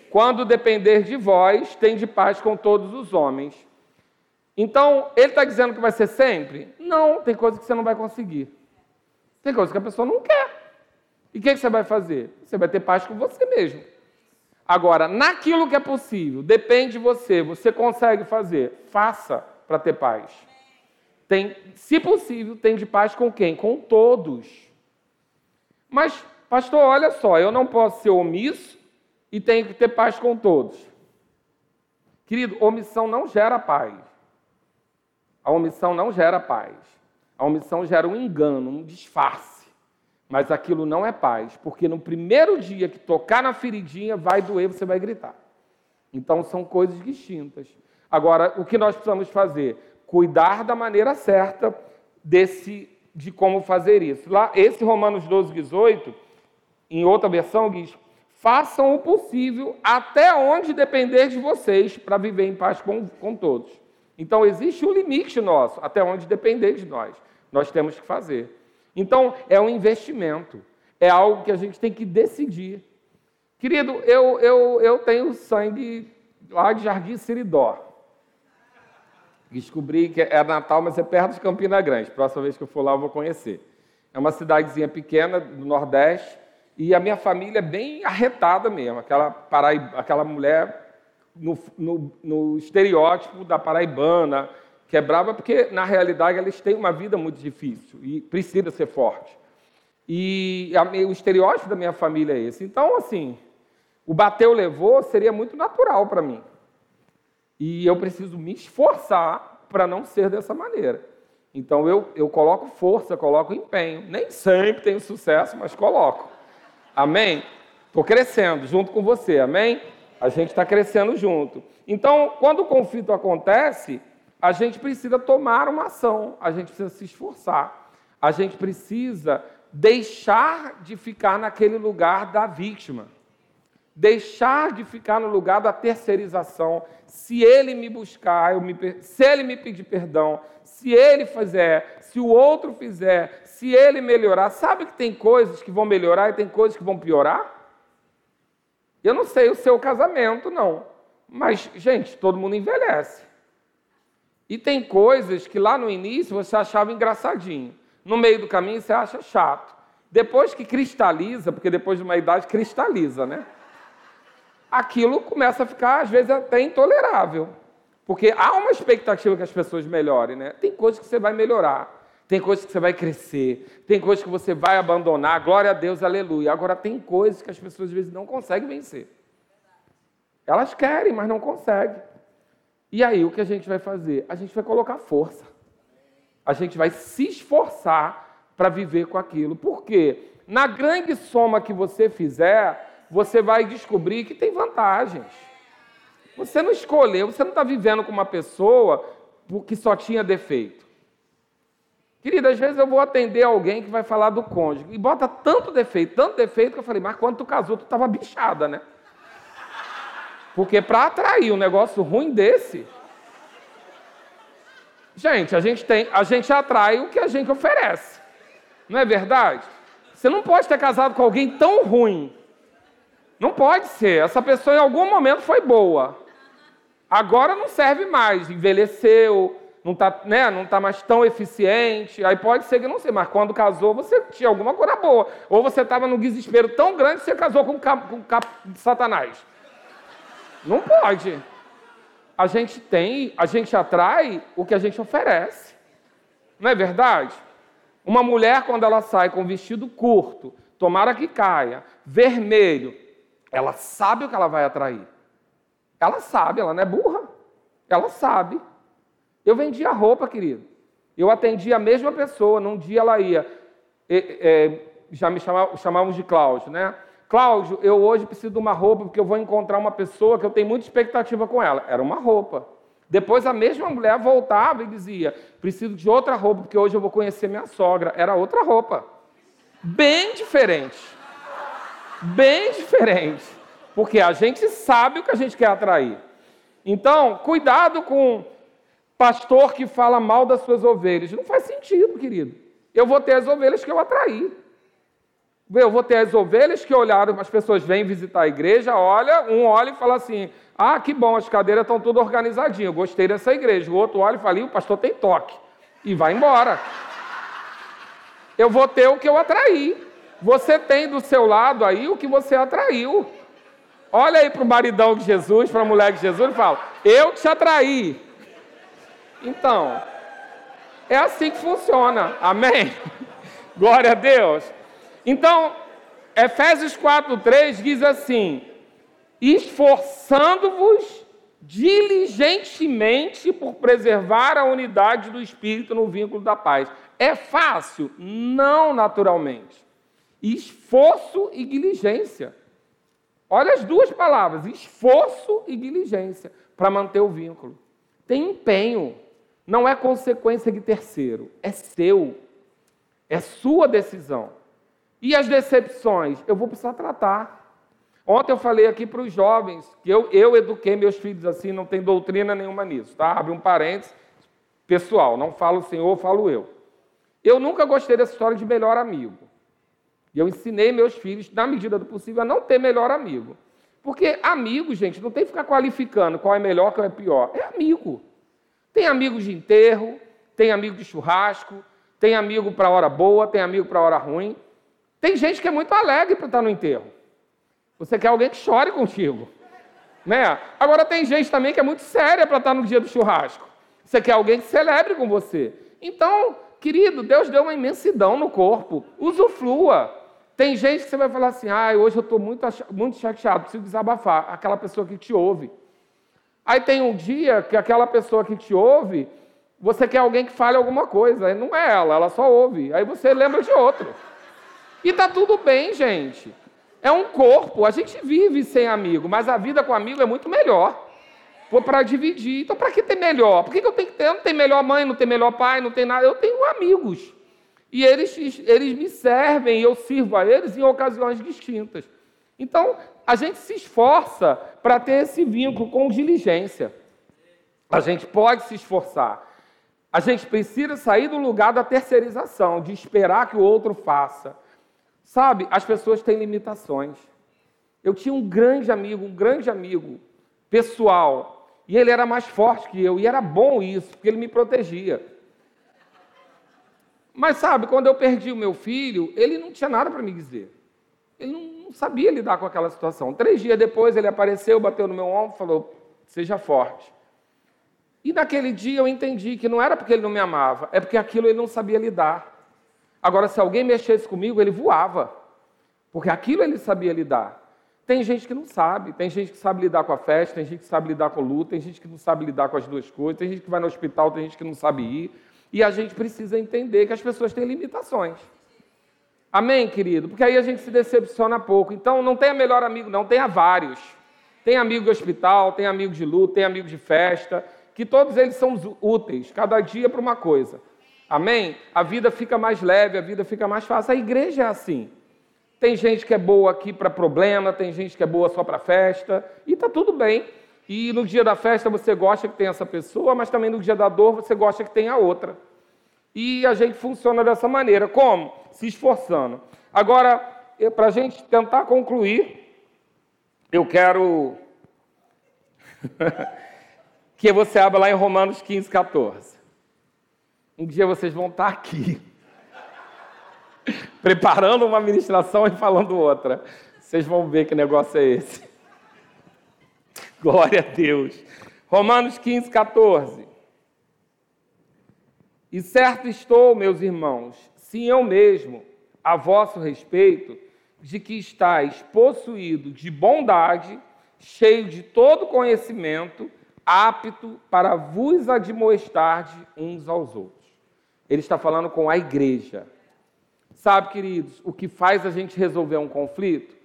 Quando depender de vós, tem de paz com todos os homens. Então, ele está dizendo que vai ser sempre? Não, tem coisa que você não vai conseguir. Tem coisa que a pessoa não quer. E o que, que você vai fazer? Você vai ter paz com você mesmo. Agora, naquilo que é possível, depende de você, você consegue fazer, faça para ter paz. Tem, se possível, tem de paz com quem? Com todos. Mas, pastor, olha só, eu não posso ser omisso e tenho que ter paz com todos. Querido, omissão não gera paz. A omissão não gera paz. A omissão gera um engano, um disfarce. Mas aquilo não é paz, porque no primeiro dia que tocar na feridinha, vai doer, você vai gritar. Então são coisas distintas. Agora, o que nós precisamos fazer? Cuidar da maneira certa desse, de como fazer isso. Lá, esse Romanos 12, 18, em outra versão diz: façam o possível até onde depender de vocês para viver em paz com, com todos. Então existe um limite nosso, até onde depender de nós. Nós temos que fazer. Então é um investimento, é algo que a gente tem que decidir. Querido, eu, eu, eu tenho sangue lá de Jardim Siridó. Descobri que é Natal, mas é perto de Campina Grande. Próxima vez que eu for lá, eu vou conhecer. É uma cidadezinha pequena do Nordeste e a minha família é bem arretada mesmo. Aquela, paraíba, aquela mulher no, no, no estereótipo da paraibana, que é brava, porque na realidade eles têm uma vida muito difícil e precisa ser forte. E a, o estereótipo da minha família é esse. Então, assim, o bateu levou seria muito natural para mim. E eu preciso me esforçar para não ser dessa maneira. Então eu, eu coloco força, coloco empenho. Nem sempre tenho sucesso, mas coloco. Amém? Estou crescendo junto com você, amém? A gente está crescendo junto. Então, quando o conflito acontece, a gente precisa tomar uma ação, a gente precisa se esforçar, a gente precisa deixar de ficar naquele lugar da vítima deixar de ficar no lugar da terceirização. Se ele me buscar, me, se ele me pedir perdão, se ele fizer, se o outro fizer, se ele melhorar, sabe que tem coisas que vão melhorar e tem coisas que vão piorar? Eu não sei o seu casamento, não. Mas, gente, todo mundo envelhece. E tem coisas que lá no início você achava engraçadinho. No meio do caminho você acha chato. Depois que cristaliza, porque depois de uma idade cristaliza, né? aquilo começa a ficar, às vezes, até intolerável. Porque há uma expectativa que as pessoas melhorem, né? Tem coisas que você vai melhorar, tem coisas que você vai crescer, tem coisas que você vai abandonar, glória a Deus, aleluia. Agora, tem coisas que as pessoas, às vezes, não conseguem vencer. Elas querem, mas não conseguem. E aí, o que a gente vai fazer? A gente vai colocar força. A gente vai se esforçar para viver com aquilo. Por quê? Na grande soma que você fizer, você vai descobrir que tem vantagens. Você não escolheu, você não está vivendo com uma pessoa que só tinha defeito. Querida, às vezes eu vou atender alguém que vai falar do cônjuge e bota tanto defeito, tanto defeito, que eu falei, mas quando tu casou, tu estava bichada, né? Porque para atrair um negócio ruim desse, gente, a gente tem, a gente atrai o que a gente oferece. Não é verdade? Você não pode ter casado com alguém tão ruim não pode ser. Essa pessoa em algum momento foi boa. Agora não serve mais, envelheceu, não está né, não tá mais tão eficiente. Aí pode ser que não sei, mas quando casou você tinha alguma coisa boa. Ou você estava num desespero tão grande que você casou com com de Satanás. Não pode. A gente tem, a gente atrai o que a gente oferece. Não é verdade? Uma mulher, quando ela sai com vestido curto, tomara que caia, vermelho, ela sabe o que ela vai atrair. Ela sabe, ela não é burra. Ela sabe. Eu vendia roupa, querido. Eu atendia a mesma pessoa. Num dia ela ia. É, já me chamávamos de Cláudio, né? Cláudio, eu hoje preciso de uma roupa porque eu vou encontrar uma pessoa que eu tenho muita expectativa com ela. Era uma roupa. Depois a mesma mulher voltava e dizia: preciso de outra roupa porque hoje eu vou conhecer minha sogra. Era outra roupa. Bem diferente bem diferente, porque a gente sabe o que a gente quer atrair. Então, cuidado com pastor que fala mal das suas ovelhas. Não faz sentido, querido. Eu vou ter as ovelhas que eu atraí. Eu vou ter as ovelhas que olharam, as pessoas vêm visitar a igreja, olha, um olha e fala assim: ah, que bom, as cadeiras estão tudo organizadinhas, gostei dessa igreja. O outro olha e fala: o pastor tem toque. E vai embora. Eu vou ter o que eu atraí. Você tem do seu lado aí o que você atraiu. Olha aí para o maridão de Jesus, para a mulher de Jesus e fala: Eu te atraí. Então, é assim que funciona. Amém? (laughs) Glória a Deus. Então, Efésios 4:3 diz assim: Esforçando-vos diligentemente por preservar a unidade do espírito no vínculo da paz. É fácil? Não naturalmente esforço e diligência. Olha as duas palavras, esforço e diligência, para manter o vínculo. Tem empenho, não é consequência de terceiro, é seu, é sua decisão. E as decepções? Eu vou precisar tratar. Ontem eu falei aqui para os jovens que eu, eu eduquei meus filhos assim, não tem doutrina nenhuma nisso, tá? Abre um parênteses pessoal, não falo o senhor, falo eu. Eu nunca gostei dessa história de melhor amigo. E eu ensinei meus filhos, na medida do possível, a não ter melhor amigo. Porque amigo, gente, não tem que ficar qualificando qual é melhor, qual é pior. É amigo. Tem amigo de enterro, tem amigo de churrasco, tem amigo para hora boa, tem amigo para hora ruim. Tem gente que é muito alegre para estar no enterro. Você quer alguém que chore contigo. Né? Agora tem gente também que é muito séria para estar no dia do churrasco. Você quer alguém que celebre com você. Então, querido, Deus deu uma imensidão no corpo. Usufrua. Tem gente que você vai falar assim: ah, hoje eu estou muito, muito chateado, preciso desabafar. Aquela pessoa que te ouve. Aí tem um dia que aquela pessoa que te ouve, você quer alguém que fale alguma coisa. Não é ela, ela só ouve. Aí você lembra de outro. E tá tudo bem, gente. É um corpo, a gente vive sem amigo, mas a vida com amigo é muito melhor. Foi para dividir. Então, para que ter melhor? Por que, que eu tenho que ter? Eu não tenho melhor mãe, não tenho melhor pai, não tenho nada. Eu tenho amigos. E eles, eles me servem eu sirvo a eles em ocasiões distintas. Então, a gente se esforça para ter esse vínculo com diligência. A gente pode se esforçar. A gente precisa sair do lugar da terceirização, de esperar que o outro faça. Sabe, as pessoas têm limitações. Eu tinha um grande amigo, um grande amigo pessoal, e ele era mais forte que eu, e era bom isso, porque ele me protegia. Mas sabe, quando eu perdi o meu filho, ele não tinha nada para me dizer. Ele não, sabia lidar com aquela situação. Três dias depois ele apareceu, bateu no meu ombro e falou: Seja forte. E naquele dia eu entendi que não era porque ele não me amava, é porque aquilo ele não sabia lidar. Agora, se alguém mexesse comigo, ele voava, porque aquilo ele sabia lidar. Tem gente que não sabe, tem gente que sabe lidar com a festa, tem gente que sabe lidar com o luto, tem gente que não sabe lidar com as duas coisas, tem gente que vai no hospital, tem gente que não sabe ir. E a gente precisa entender que as pessoas têm limitações. Amém, querido? Porque aí a gente se decepciona pouco. Então, não tenha melhor amigo, não, tenha vários. Tem amigo de hospital, tem amigo de luto, tem amigo de festa, que todos eles são úteis, cada dia para uma coisa. Amém? A vida fica mais leve, a vida fica mais fácil. A igreja é assim. Tem gente que é boa aqui para problema, tem gente que é boa só para festa, e está tudo bem. E no dia da festa você gosta que tem essa pessoa, mas também no dia da dor você gosta que tenha outra. E a gente funciona dessa maneira. Como? Se esforçando. Agora, para a gente tentar concluir, eu quero (laughs) que você abra lá em Romanos 15, 14. Um dia vocês vão estar aqui, (laughs) preparando uma ministração e falando outra. Vocês vão ver que negócio é esse. (laughs) Glória a Deus. Romanos 15, 14. E certo estou, meus irmãos, sim eu mesmo, a vosso respeito, de que estáis possuídos de bondade, cheio de todo conhecimento, apto para vos admoestar uns aos outros. Ele está falando com a igreja. Sabe, queridos, o que faz a gente resolver um conflito?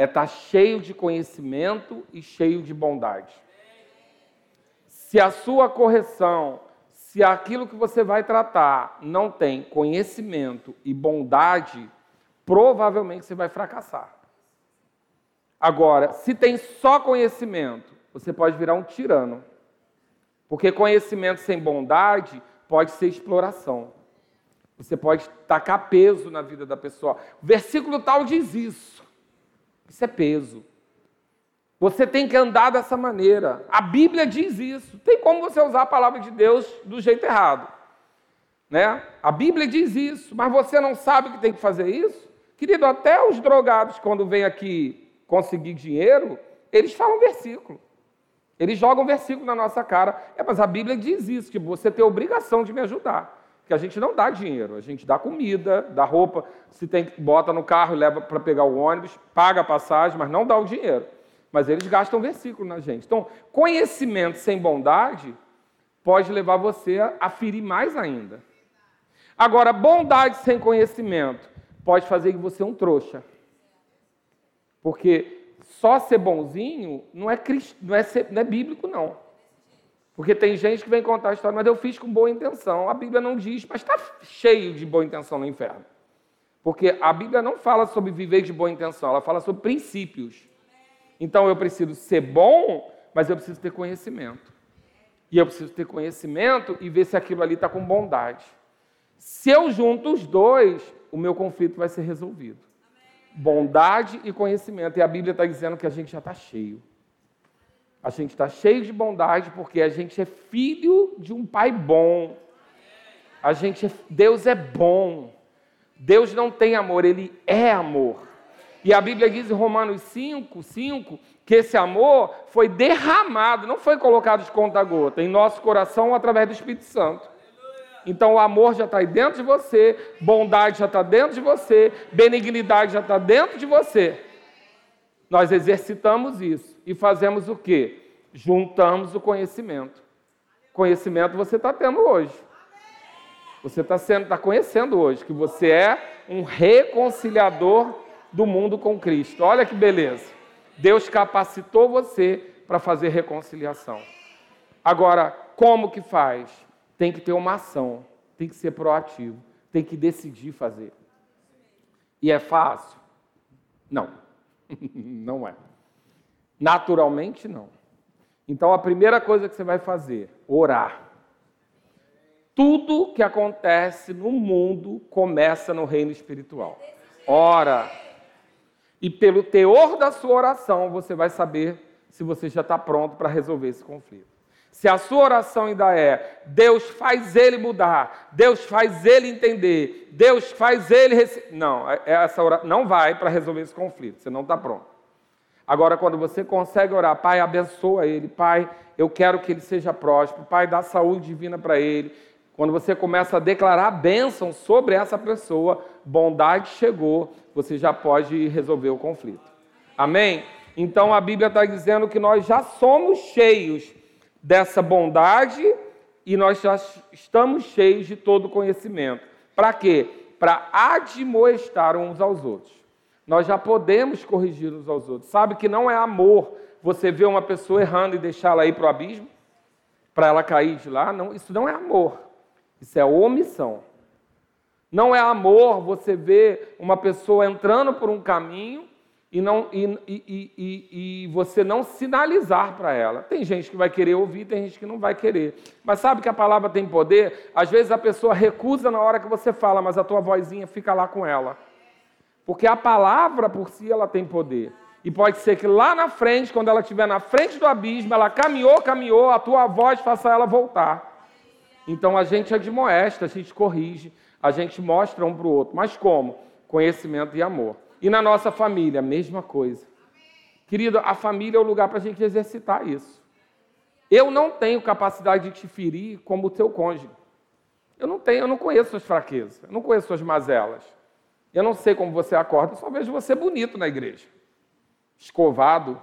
é estar tá cheio de conhecimento e cheio de bondade. Se a sua correção, se aquilo que você vai tratar não tem conhecimento e bondade, provavelmente você vai fracassar. Agora, se tem só conhecimento, você pode virar um tirano. Porque conhecimento sem bondade pode ser exploração. Você pode tacar peso na vida da pessoa. O versículo tal diz isso. Isso é peso. Você tem que andar dessa maneira. A Bíblia diz isso. Tem como você usar a palavra de Deus do jeito errado. Né? A Bíblia diz isso, mas você não sabe que tem que fazer isso? Querido, até os drogados, quando vêm aqui conseguir dinheiro, eles falam versículo. Eles jogam versículo na nossa cara. É, mas a Bíblia diz isso, que você tem a obrigação de me ajudar que a gente não dá dinheiro, a gente dá comida, dá roupa, se tem bota no carro, leva para pegar o ônibus, paga a passagem, mas não dá o dinheiro. Mas eles gastam versículo na gente. Então, conhecimento sem bondade pode levar você a ferir mais ainda. Agora, bondade sem conhecimento pode fazer que você é um trouxa. Porque só ser bonzinho não é, não é, ser, não é bíblico, não. Porque tem gente que vem contar a história, mas eu fiz com boa intenção. A Bíblia não diz, mas está cheio de boa intenção no inferno. Porque a Bíblia não fala sobre viver de boa intenção, ela fala sobre princípios. Então eu preciso ser bom, mas eu preciso ter conhecimento. E eu preciso ter conhecimento e ver se aquilo ali está com bondade. Se eu junto os dois, o meu conflito vai ser resolvido. Bondade e conhecimento. E a Bíblia está dizendo que a gente já está cheio. A gente está cheio de bondade porque a gente é filho de um pai bom. A gente, é, Deus é bom. Deus não tem amor, ele é amor. E a Bíblia diz em Romanos 5, 5, que esse amor foi derramado, não foi colocado de conta-gota, em nosso coração através do Espírito Santo. Então o amor já está dentro de você, bondade já está dentro de você, benignidade já está dentro de você. Nós exercitamos isso e fazemos o quê? Juntamos o conhecimento. Conhecimento você está tendo hoje. Você está está conhecendo hoje que você é um reconciliador do mundo com Cristo. Olha que beleza. Deus capacitou você para fazer reconciliação. Agora, como que faz? Tem que ter uma ação, tem que ser proativo, tem que decidir fazer. E é fácil? Não. (laughs) não é. Naturalmente, não. Então, a primeira coisa que você vai fazer, orar. Tudo que acontece no mundo começa no reino espiritual. Ora. E pelo teor da sua oração, você vai saber se você já está pronto para resolver esse conflito. Se a sua oração ainda é Deus faz ele mudar, Deus faz ele entender, Deus faz ele receber. Não, é, é essa oração não vai para resolver esse conflito, você não está pronto. Agora, quando você consegue orar, Pai, abençoa ele, Pai, eu quero que ele seja próspero, Pai, dá saúde divina para ele, quando você começa a declarar bênção sobre essa pessoa, bondade chegou, você já pode resolver o conflito. Amém? Então a Bíblia está dizendo que nós já somos cheios dessa bondade e nós já estamos cheios de todo conhecimento. Para quê? Para admoestar uns aos outros. Nós já podemos corrigir uns aos outros. Sabe que não é amor você ver uma pessoa errando e deixá-la ir para o abismo? Para ela cair de lá? Não, isso não é amor. Isso é omissão. Não é amor você ver uma pessoa entrando por um caminho e, não, e, e, e, você não sinalizar para ela. Tem gente que vai querer ouvir, tem gente que não vai querer. Mas sabe que a palavra tem poder? Às vezes a pessoa recusa na hora que você fala, mas a tua vozinha fica lá com ela. Porque a palavra por si ela tem poder. E pode ser que lá na frente, quando ela estiver na frente do abismo, ela caminhou, caminhou, a tua voz faça ela voltar. Então a gente admoesta, a gente corrige, a gente mostra um para o outro. Mas como? Conhecimento e amor. E na nossa família, a mesma coisa. Querido, a família é o lugar para a gente exercitar isso. Eu não tenho capacidade de te ferir como o teu cônjuge. Eu não tenho, eu não conheço suas fraquezas, eu não conheço suas mazelas. Eu não sei como você acorda, eu só vejo você bonito na igreja. Escovado.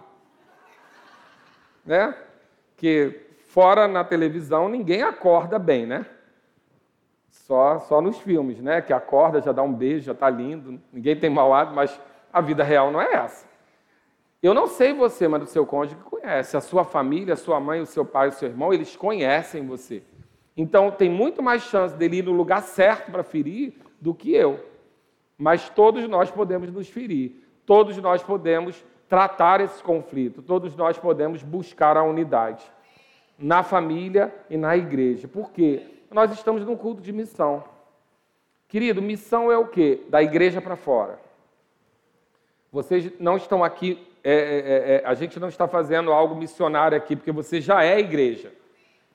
Né? Que fora na televisão ninguém acorda bem, né? Só, só nos filmes, né? Que acorda, já dá um beijo, já está lindo, ninguém tem mau hábito, mas a vida real não é essa. Eu não sei você, mas o seu cônjuge conhece. A sua família, a sua mãe, o seu pai, o seu irmão, eles conhecem você. Então tem muito mais chance dele ir no lugar certo para ferir do que eu. Mas todos nós podemos nos ferir. Todos nós podemos tratar esse conflito. Todos nós podemos buscar a unidade na família e na igreja. Por quê? Nós estamos num culto de missão. Querido, missão é o quê? Da igreja para fora. Vocês não estão aqui, é, é, é, é, a gente não está fazendo algo missionário aqui, porque você já é igreja.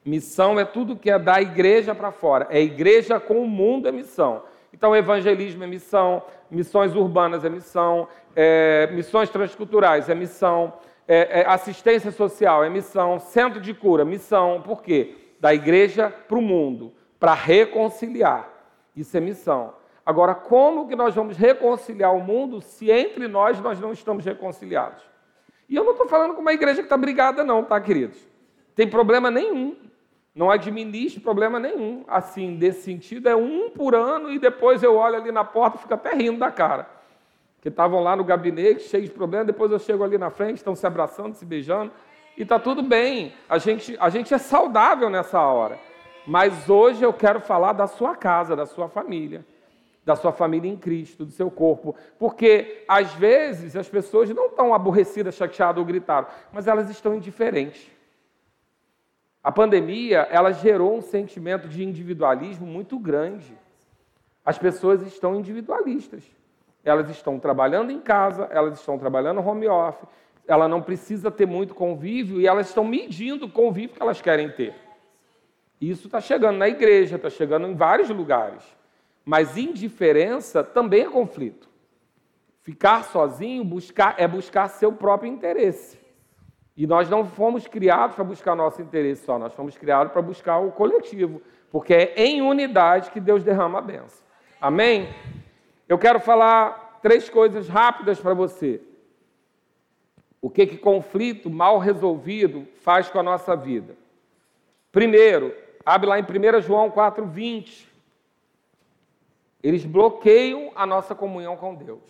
Missão é tudo que é da igreja para fora. É igreja com o mundo é missão. Então, evangelismo é missão, missões urbanas é missão, é, missões transculturais é missão, é, assistência social é missão, centro de cura, missão, por quê? Da igreja para o mundo, para reconciliar. Isso é missão. Agora, como que nós vamos reconciliar o mundo se entre nós nós não estamos reconciliados? E eu não estou falando com uma igreja que está brigada, não, tá, queridos? Tem problema nenhum. Não administre problema nenhum. Assim, desse sentido, é um por ano e depois eu olho ali na porta e fico até rindo da cara que estavam lá no gabinete, cheios de problemas, depois eu chego ali na frente, estão se abraçando, se beijando, e está tudo bem. A gente, a gente é saudável nessa hora. Mas hoje eu quero falar da sua casa, da sua família. da sua família em Cristo, do seu corpo. Porque, às vezes, as pessoas não estão aborrecidas, chateadas ou gritadas, mas elas estão indiferentes. A pandemia, ela gerou um sentimento de individualismo muito grande. As pessoas estão individualistas. Elas estão trabalhando em casa, elas estão trabalhando home office, ela não precisa ter muito convívio e elas estão medindo o convívio que elas querem ter. Isso está chegando na igreja, está chegando em vários lugares. Mas indiferença também é conflito. Ficar sozinho buscar, é buscar seu próprio interesse. E nós não fomos criados para buscar nosso interesse só, nós fomos criados para buscar o coletivo, porque é em unidade que Deus derrama a benção. Amém? Eu quero falar três coisas rápidas para você. O que que conflito mal resolvido faz com a nossa vida? Primeiro, abre lá em 1 João 4:20. Eles bloqueiam a nossa comunhão com Deus.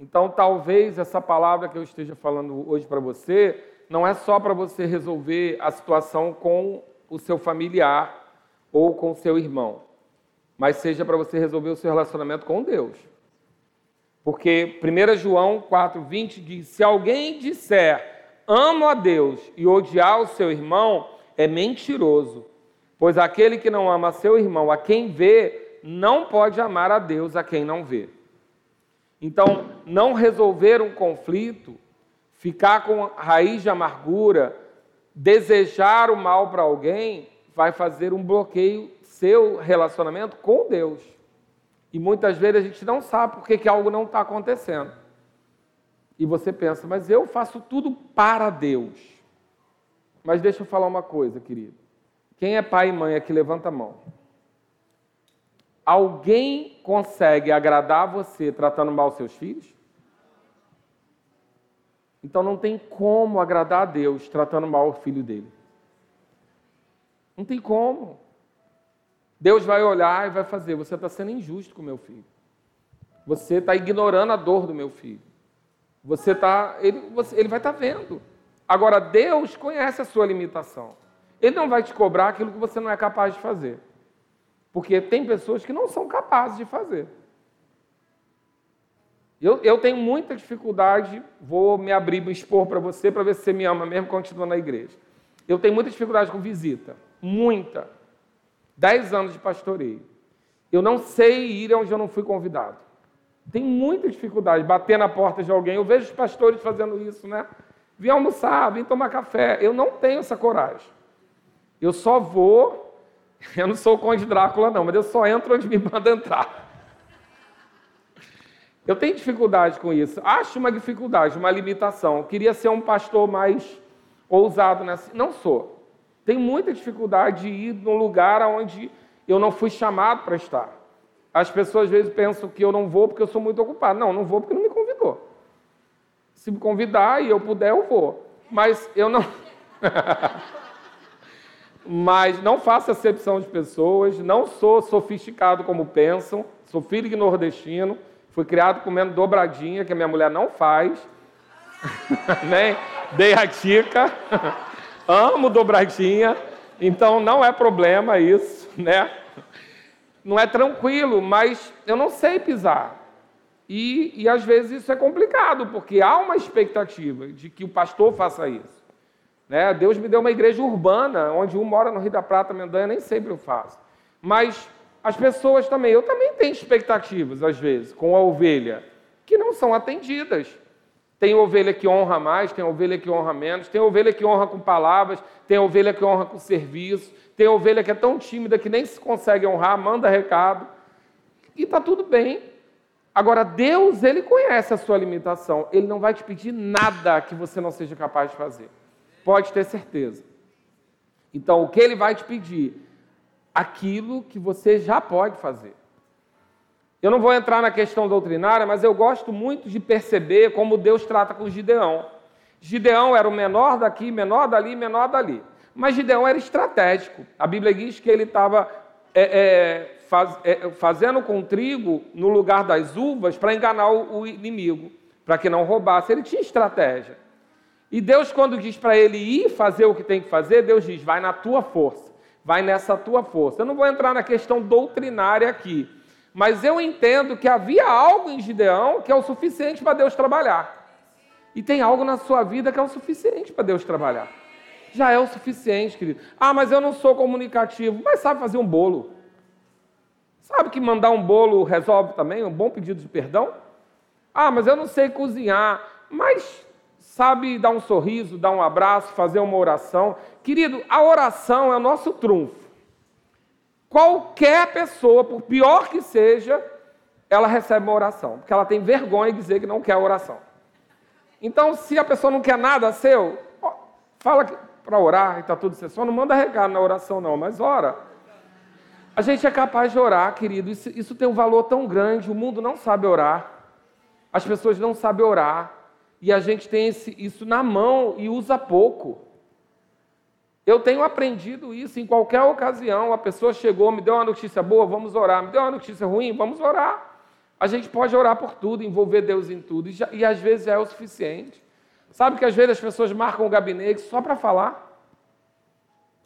Então, talvez essa palavra que eu esteja falando hoje para você não é só para você resolver a situação com o seu familiar ou com o seu irmão, mas seja para você resolver o seu relacionamento com Deus. Porque 1 João 4,20 diz: Se alguém disser amo a Deus e odiar o seu irmão, é mentiroso. Pois aquele que não ama seu irmão, a quem vê, não pode amar a Deus a quem não vê. Então, não resolver um conflito, ficar com raiz de amargura, desejar o mal para alguém, vai fazer um bloqueio seu relacionamento com Deus. E muitas vezes a gente não sabe por que, algo não está acontecendo. E você pensa, mas eu faço tudo para Deus. Mas deixa eu falar uma coisa, querido. Quem é pai e mãe aqui, levanta a mão. Alguém consegue agradar você tratando mal seus filhos? Então não tem como agradar a Deus tratando mal o filho dele. Não tem como. Deus vai olhar e vai fazer: você está sendo injusto com meu filho. Você está ignorando a dor do meu filho. Você está, ele, ele vai estar tá vendo. Agora Deus conhece a sua limitação. Ele não vai te cobrar aquilo que você não é capaz de fazer, porque tem pessoas que não são capazes de fazer. Eu, eu tenho muita dificuldade, vou me abrir, me expor para você, para ver se você me ama mesmo continuando na igreja. Eu tenho muita dificuldade com visita, muita. Dez anos de pastoreio. Eu não sei ir onde eu não fui convidado. Tem muita dificuldade, bater na porta de alguém. Eu vejo os pastores fazendo isso, né? Vim almoçar, vim tomar café. Eu não tenho essa coragem. Eu só vou. (laughs) Eu não sou o Conde Drácula, não, mas eu só entro onde me manda entrar. Eu tenho dificuldade com isso. Acho uma dificuldade, uma limitação. Eu queria ser um pastor mais ousado nessa. Não sou. Tenho muita dificuldade de ir num lugar onde eu não fui chamado para estar. As pessoas às vezes pensam que eu não vou porque eu sou muito ocupado. Não, não vou porque não me convidou. Se me convidar e eu puder, eu vou. Mas eu não. (laughs) Mas não faço acepção de pessoas, não sou sofisticado como pensam, sou filho de nordestino, fui criado comendo dobradinha, que a minha mulher não faz. (laughs) Nem dei a dica. (laughs) Amo dobradinha, então não é problema isso, (laughs) né? Não é tranquilo, mas eu não sei pisar. E, e às vezes isso é complicado, porque há uma expectativa de que o pastor faça isso. Né? Deus me deu uma igreja urbana, onde um mora no Rio da Prata, Mendanha, nem sempre eu faço. Mas as pessoas também, eu também tenho expectativas, às vezes, com a ovelha, que não são atendidas. Tem ovelha que honra mais, tem ovelha que honra menos, tem ovelha que honra com palavras, tem ovelha que honra com serviço, tem ovelha que é tão tímida que nem se consegue honrar, manda recado. E está tudo bem. Agora, Deus, Ele conhece a sua limitação. Ele não vai te pedir nada que você não seja capaz de fazer. Pode ter certeza. Então, o que Ele vai te pedir? Aquilo que você já pode fazer. Eu não vou entrar na questão doutrinária, mas eu gosto muito de perceber como Deus trata com Gideão. Gideão era o menor daqui, menor dali, menor dali. Mas Gideão era estratégico. A Bíblia diz que ele estava é, é, faz, é, fazendo com trigo no lugar das uvas para enganar o, o inimigo, para que não roubasse. Ele tinha estratégia. E Deus, quando diz para ele ir fazer o que tem que fazer, Deus diz: vai na tua força, vai nessa tua força. Eu não vou entrar na questão doutrinária aqui, Mas eu entendo que havia algo em Gideão que é o suficiente para Deus trabalhar. E tem algo na sua vida que é o suficiente para Deus trabalhar. Já é o suficiente, querido. Ah, mas eu não sou comunicativo. Mas sabe fazer um bolo. Sabe que mandar um bolo resolve também? Um bom pedido de perdão? Ah, mas eu não sei cozinhar. Mas sabe dar um sorriso, dar um abraço, fazer uma oração. Querido, a oração é o nosso trunfo. Qualquer pessoa, por pior que seja, ela recebe uma oração, porque ela tem vergonha de dizer que não quer oração. Então, se a pessoa não quer nada seu, fala para orar e está tudo certo. Só não manda recado na oração, não, mas ora. A gente é capaz de orar, querido. Isso, isso tem um valor tão grande. O mundo não sabe orar. As pessoas não sabem orar. E a gente tem esse, isso na mão e usa pouco. Eu tenho aprendido isso em qualquer ocasião. A pessoa chegou, me deu uma notícia boa, vamos orar. Me deu uma notícia ruim, vamos orar. A gente pode orar por tudo, envolver Deus em tudo, e, já, e às vezes já é o suficiente. Sabe que às vezes as pessoas marcam o gabinete só para falar?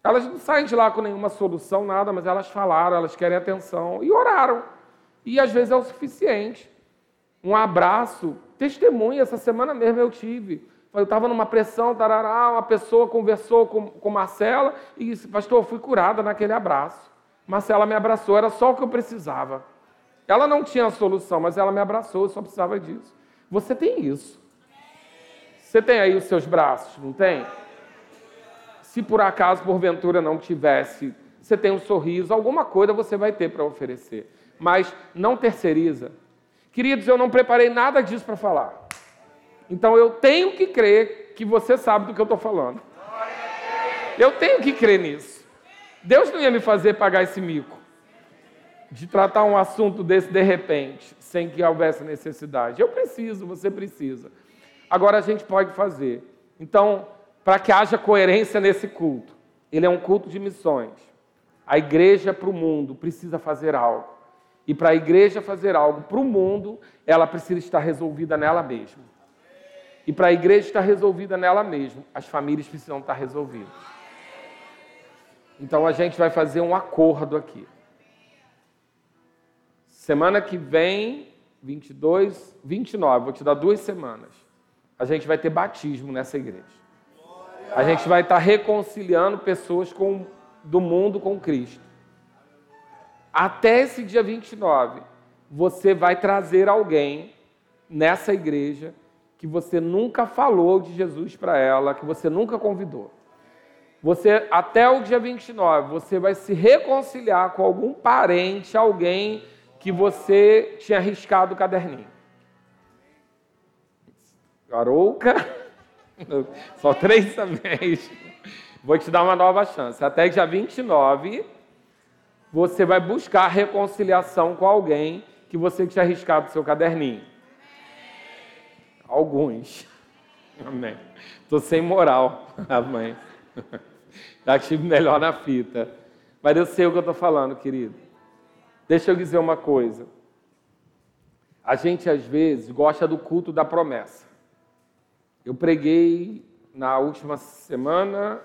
Elas não saem de lá com nenhuma solução, nada, mas elas falaram, elas querem atenção e oraram. E às vezes é o suficiente. Um abraço, testemunha, essa semana mesmo eu tive. Eu estava numa pressão, tarará, uma pessoa conversou com, com Marcela e disse, pastor, eu fui curada naquele abraço. Marcela me abraçou, era só o que eu precisava. Ela não tinha a solução, mas ela me abraçou, eu só precisava disso. Você tem isso. Você tem aí os seus braços, não tem? Se por acaso, porventura, não tivesse, você tem um sorriso, alguma coisa você vai ter para oferecer. Mas não terceiriza. Queridos, eu não preparei nada disso para falar. Então eu tenho que crer que você sabe do que eu estou falando. Eu tenho que crer nisso. Deus não ia me fazer pagar esse mico de tratar um assunto desse de repente, sem que houvesse necessidade. Eu preciso, você precisa. Agora a gente pode fazer. Então, para que haja coerência nesse culto, ele é um culto de missões. A igreja para o mundo precisa fazer algo. E para a igreja fazer algo para o mundo, ela precisa estar resolvida nela mesma. E para a igreja estar resolvida nela mesma, as famílias precisam estar resolvidas. Então a gente vai fazer um acordo aqui. Semana que vem, 22, 29, vou te dar duas semanas. A gente vai ter batismo nessa igreja. A gente vai estar reconciliando pessoas com, do mundo com Cristo. Até esse dia 29, você vai trazer alguém nessa igreja que você nunca falou de Jesus para ela, que você nunca convidou. Você, até o dia 29, você vai se reconciliar com algum parente, alguém que você tinha arriscado o caderninho. Garouca, (laughs) só três vez. Vou te dar uma nova chance. Até dia 29, você vai buscar reconciliação com alguém que você tinha arriscado o seu caderninho. Alguns. Amém. Estou sem moral, amém. Já estive melhor na fita. Mas eu sei o que eu estou falando, querido. Deixa eu dizer uma coisa. A gente, às vezes, gosta do culto da promessa. Eu preguei na última semana,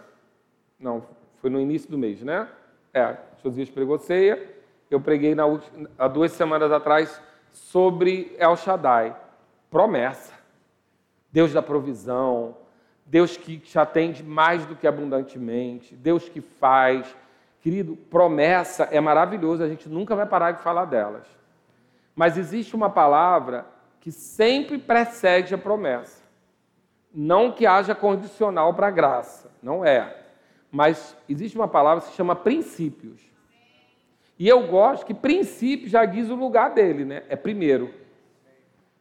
não, foi no início do mês, né? É, Josias pregou ceia. Eu preguei na última, há duas semanas atrás sobre El Shaddai. Promessa. Deus da provisão, Deus que te atende mais do que abundantemente, Deus que faz. Querido, promessa é maravilhoso, a gente nunca vai parar de falar delas. Mas existe uma palavra que sempre precede a promessa. Não que haja condicional para a graça, não é. Mas existe uma palavra que se chama princípios. E eu gosto que princípio já diz o lugar dele, né? É primeiro.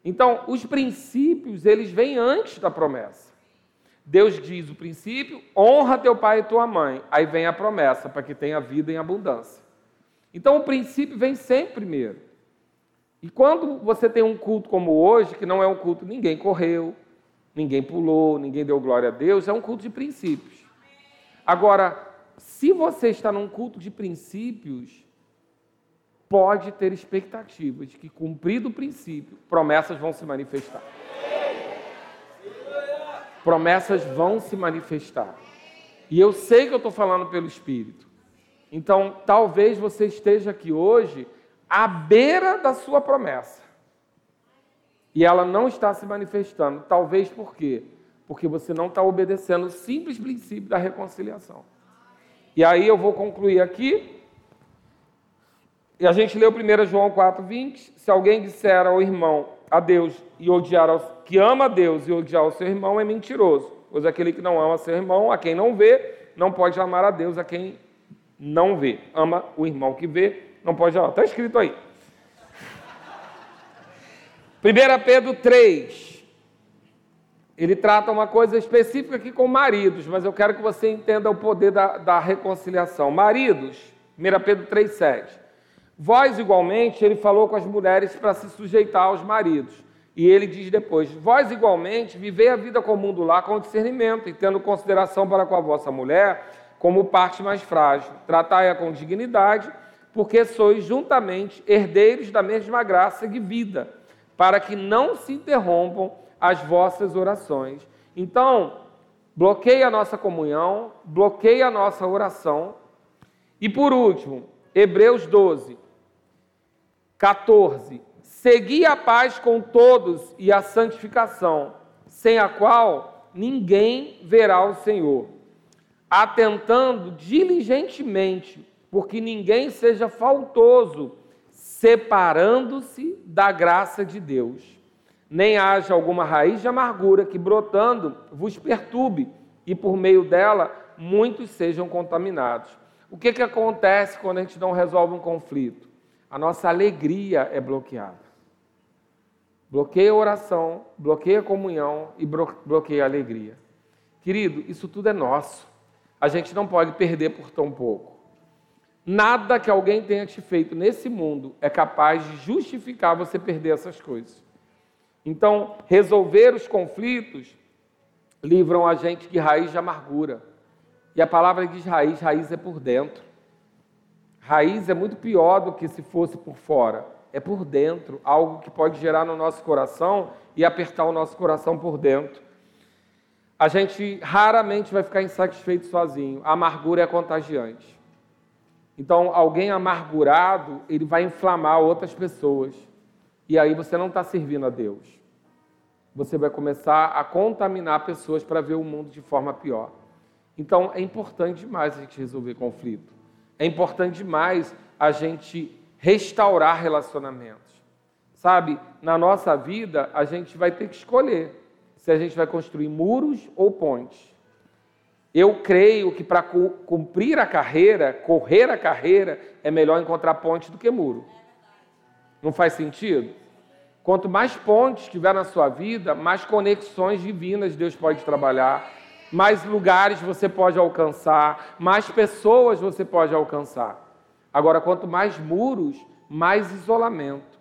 Então, os princípios, eles vêm antes da promessa. Deus diz o princípio, honra teu pai e tua mãe. Aí vem a promessa, para que tenha vida em abundância. Então, o princípio vem sempre primeiro. E quando você tem um culto como hoje, que não é um culto, ninguém correu, ninguém pulou, ninguém deu glória a Deus, é um culto de princípios. Agora, se você está num culto de princípios, pode ter expectativas de que, cumprido o princípio, promessas vão se manifestar. Promessas vão se manifestar. E eu sei que eu estou falando pelo Espírito. Então, talvez você esteja aqui hoje à beira da sua promessa. E ela não está se manifestando. Talvez por quê? Porque você não está obedecendo o simples princípio da reconciliação. E aí eu vou concluir aqui. E a gente leu 1 João 4, 20. Se alguém disser ao irmão, a Deus, e odiar aos, que ama a Deus e odiar o seu irmão, é mentiroso. Pois aquele que não ama seu irmão, a quem não vê, não pode amar a Deus a quem não vê. Ama o irmão que vê, não pode amar. Está escrito aí. 1 Pedro 3. Ele trata uma coisa específica aqui com maridos, mas eu quero que você entenda o poder da, da reconciliação. Maridos, 1 Pedro 3,7. Vós, igualmente, ele falou com as mulheres para se sujeitar aos maridos. E ele diz depois: Vós, igualmente, vivei a vida comum do lar com discernimento e tendo consideração para com a vossa mulher como parte mais frágil. Tratai-a com dignidade, porque sois juntamente herdeiros da mesma graça de vida para que não se interrompam as vossas orações. Então, bloqueia a nossa comunhão, bloqueia a nossa oração. E por último, Hebreus 12, 14. Segui a paz com todos e a santificação, sem a qual ninguém verá o Senhor. Atentando diligentemente, porque ninguém seja faltoso separando-se da graça de Deus. Nem haja alguma raiz de amargura que, brotando, vos perturbe e, por meio dela, muitos sejam contaminados. O que, que acontece quando a gente não resolve um conflito? A nossa alegria é bloqueada. Bloqueia a oração, bloqueia a comunhão e bloqueia a alegria. Querido, isso tudo é nosso. A gente não pode perder por tão pouco. Nada que alguém tenha te feito nesse mundo é capaz de justificar você perder essas coisas. Então, resolver os conflitos livram a gente de raiz de amargura. E a palavra diz raiz, raiz é por dentro. Raiz é muito pior do que se fosse por fora. É por dentro, algo que pode gerar no nosso coração e apertar o nosso coração por dentro. A gente raramente vai ficar insatisfeito sozinho. A amargura é contagiante. Então, alguém amargurado, ele vai inflamar outras pessoas. E aí você não está servindo a Deus. Você vai começar a contaminar pessoas para ver o mundo de forma pior. Então, é importante demais a gente resolver conflito. É importante demais a gente restaurar relacionamentos. Sabe, na nossa vida, a gente vai ter que escolher se a gente vai construir muros ou pontes. Eu creio que para cumprir a carreira, correr a carreira, é melhor encontrar ponte do que muro. Não faz sentido? Quanto mais pontes tiver na sua vida, mais conexões divinas Deus pode trabalhar, mais lugares você pode alcançar, mais pessoas você pode alcançar. Agora, quanto mais muros, mais isolamento.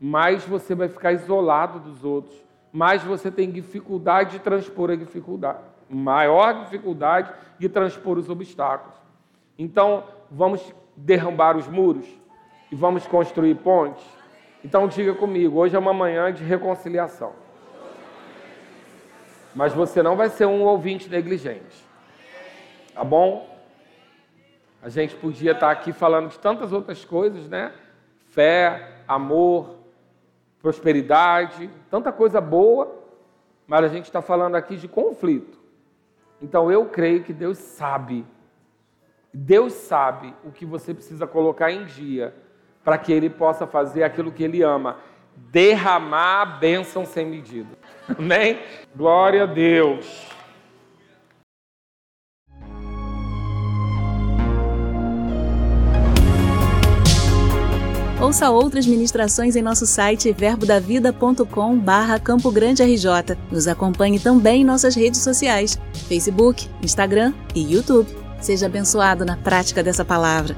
Mais você vai ficar isolado dos outros, mais você tem dificuldade de transpor a dificuldade maior dificuldade de transpor os obstáculos. Então, vamos derrubar os muros e vamos construir pontes? Então, diga comigo: hoje é uma manhã de reconciliação. Mas você não vai ser um ouvinte negligente. Tá bom? A gente podia estar aqui falando de tantas outras coisas, né? Fé, amor, prosperidade, tanta coisa boa, mas a gente está falando aqui de conflito. Então eu creio que Deus sabe, Deus sabe o que você precisa colocar em dia para que Ele possa fazer aquilo que Ele ama, derramar a bênção sem medida. Amém? Glória a Deus. Ouça outras ministrações em nosso site verbodavida.com barra Campo Grande RJ. Nos acompanhe também em nossas redes sociais, Facebook, Instagram e YouTube. Seja abençoado na prática dessa palavra.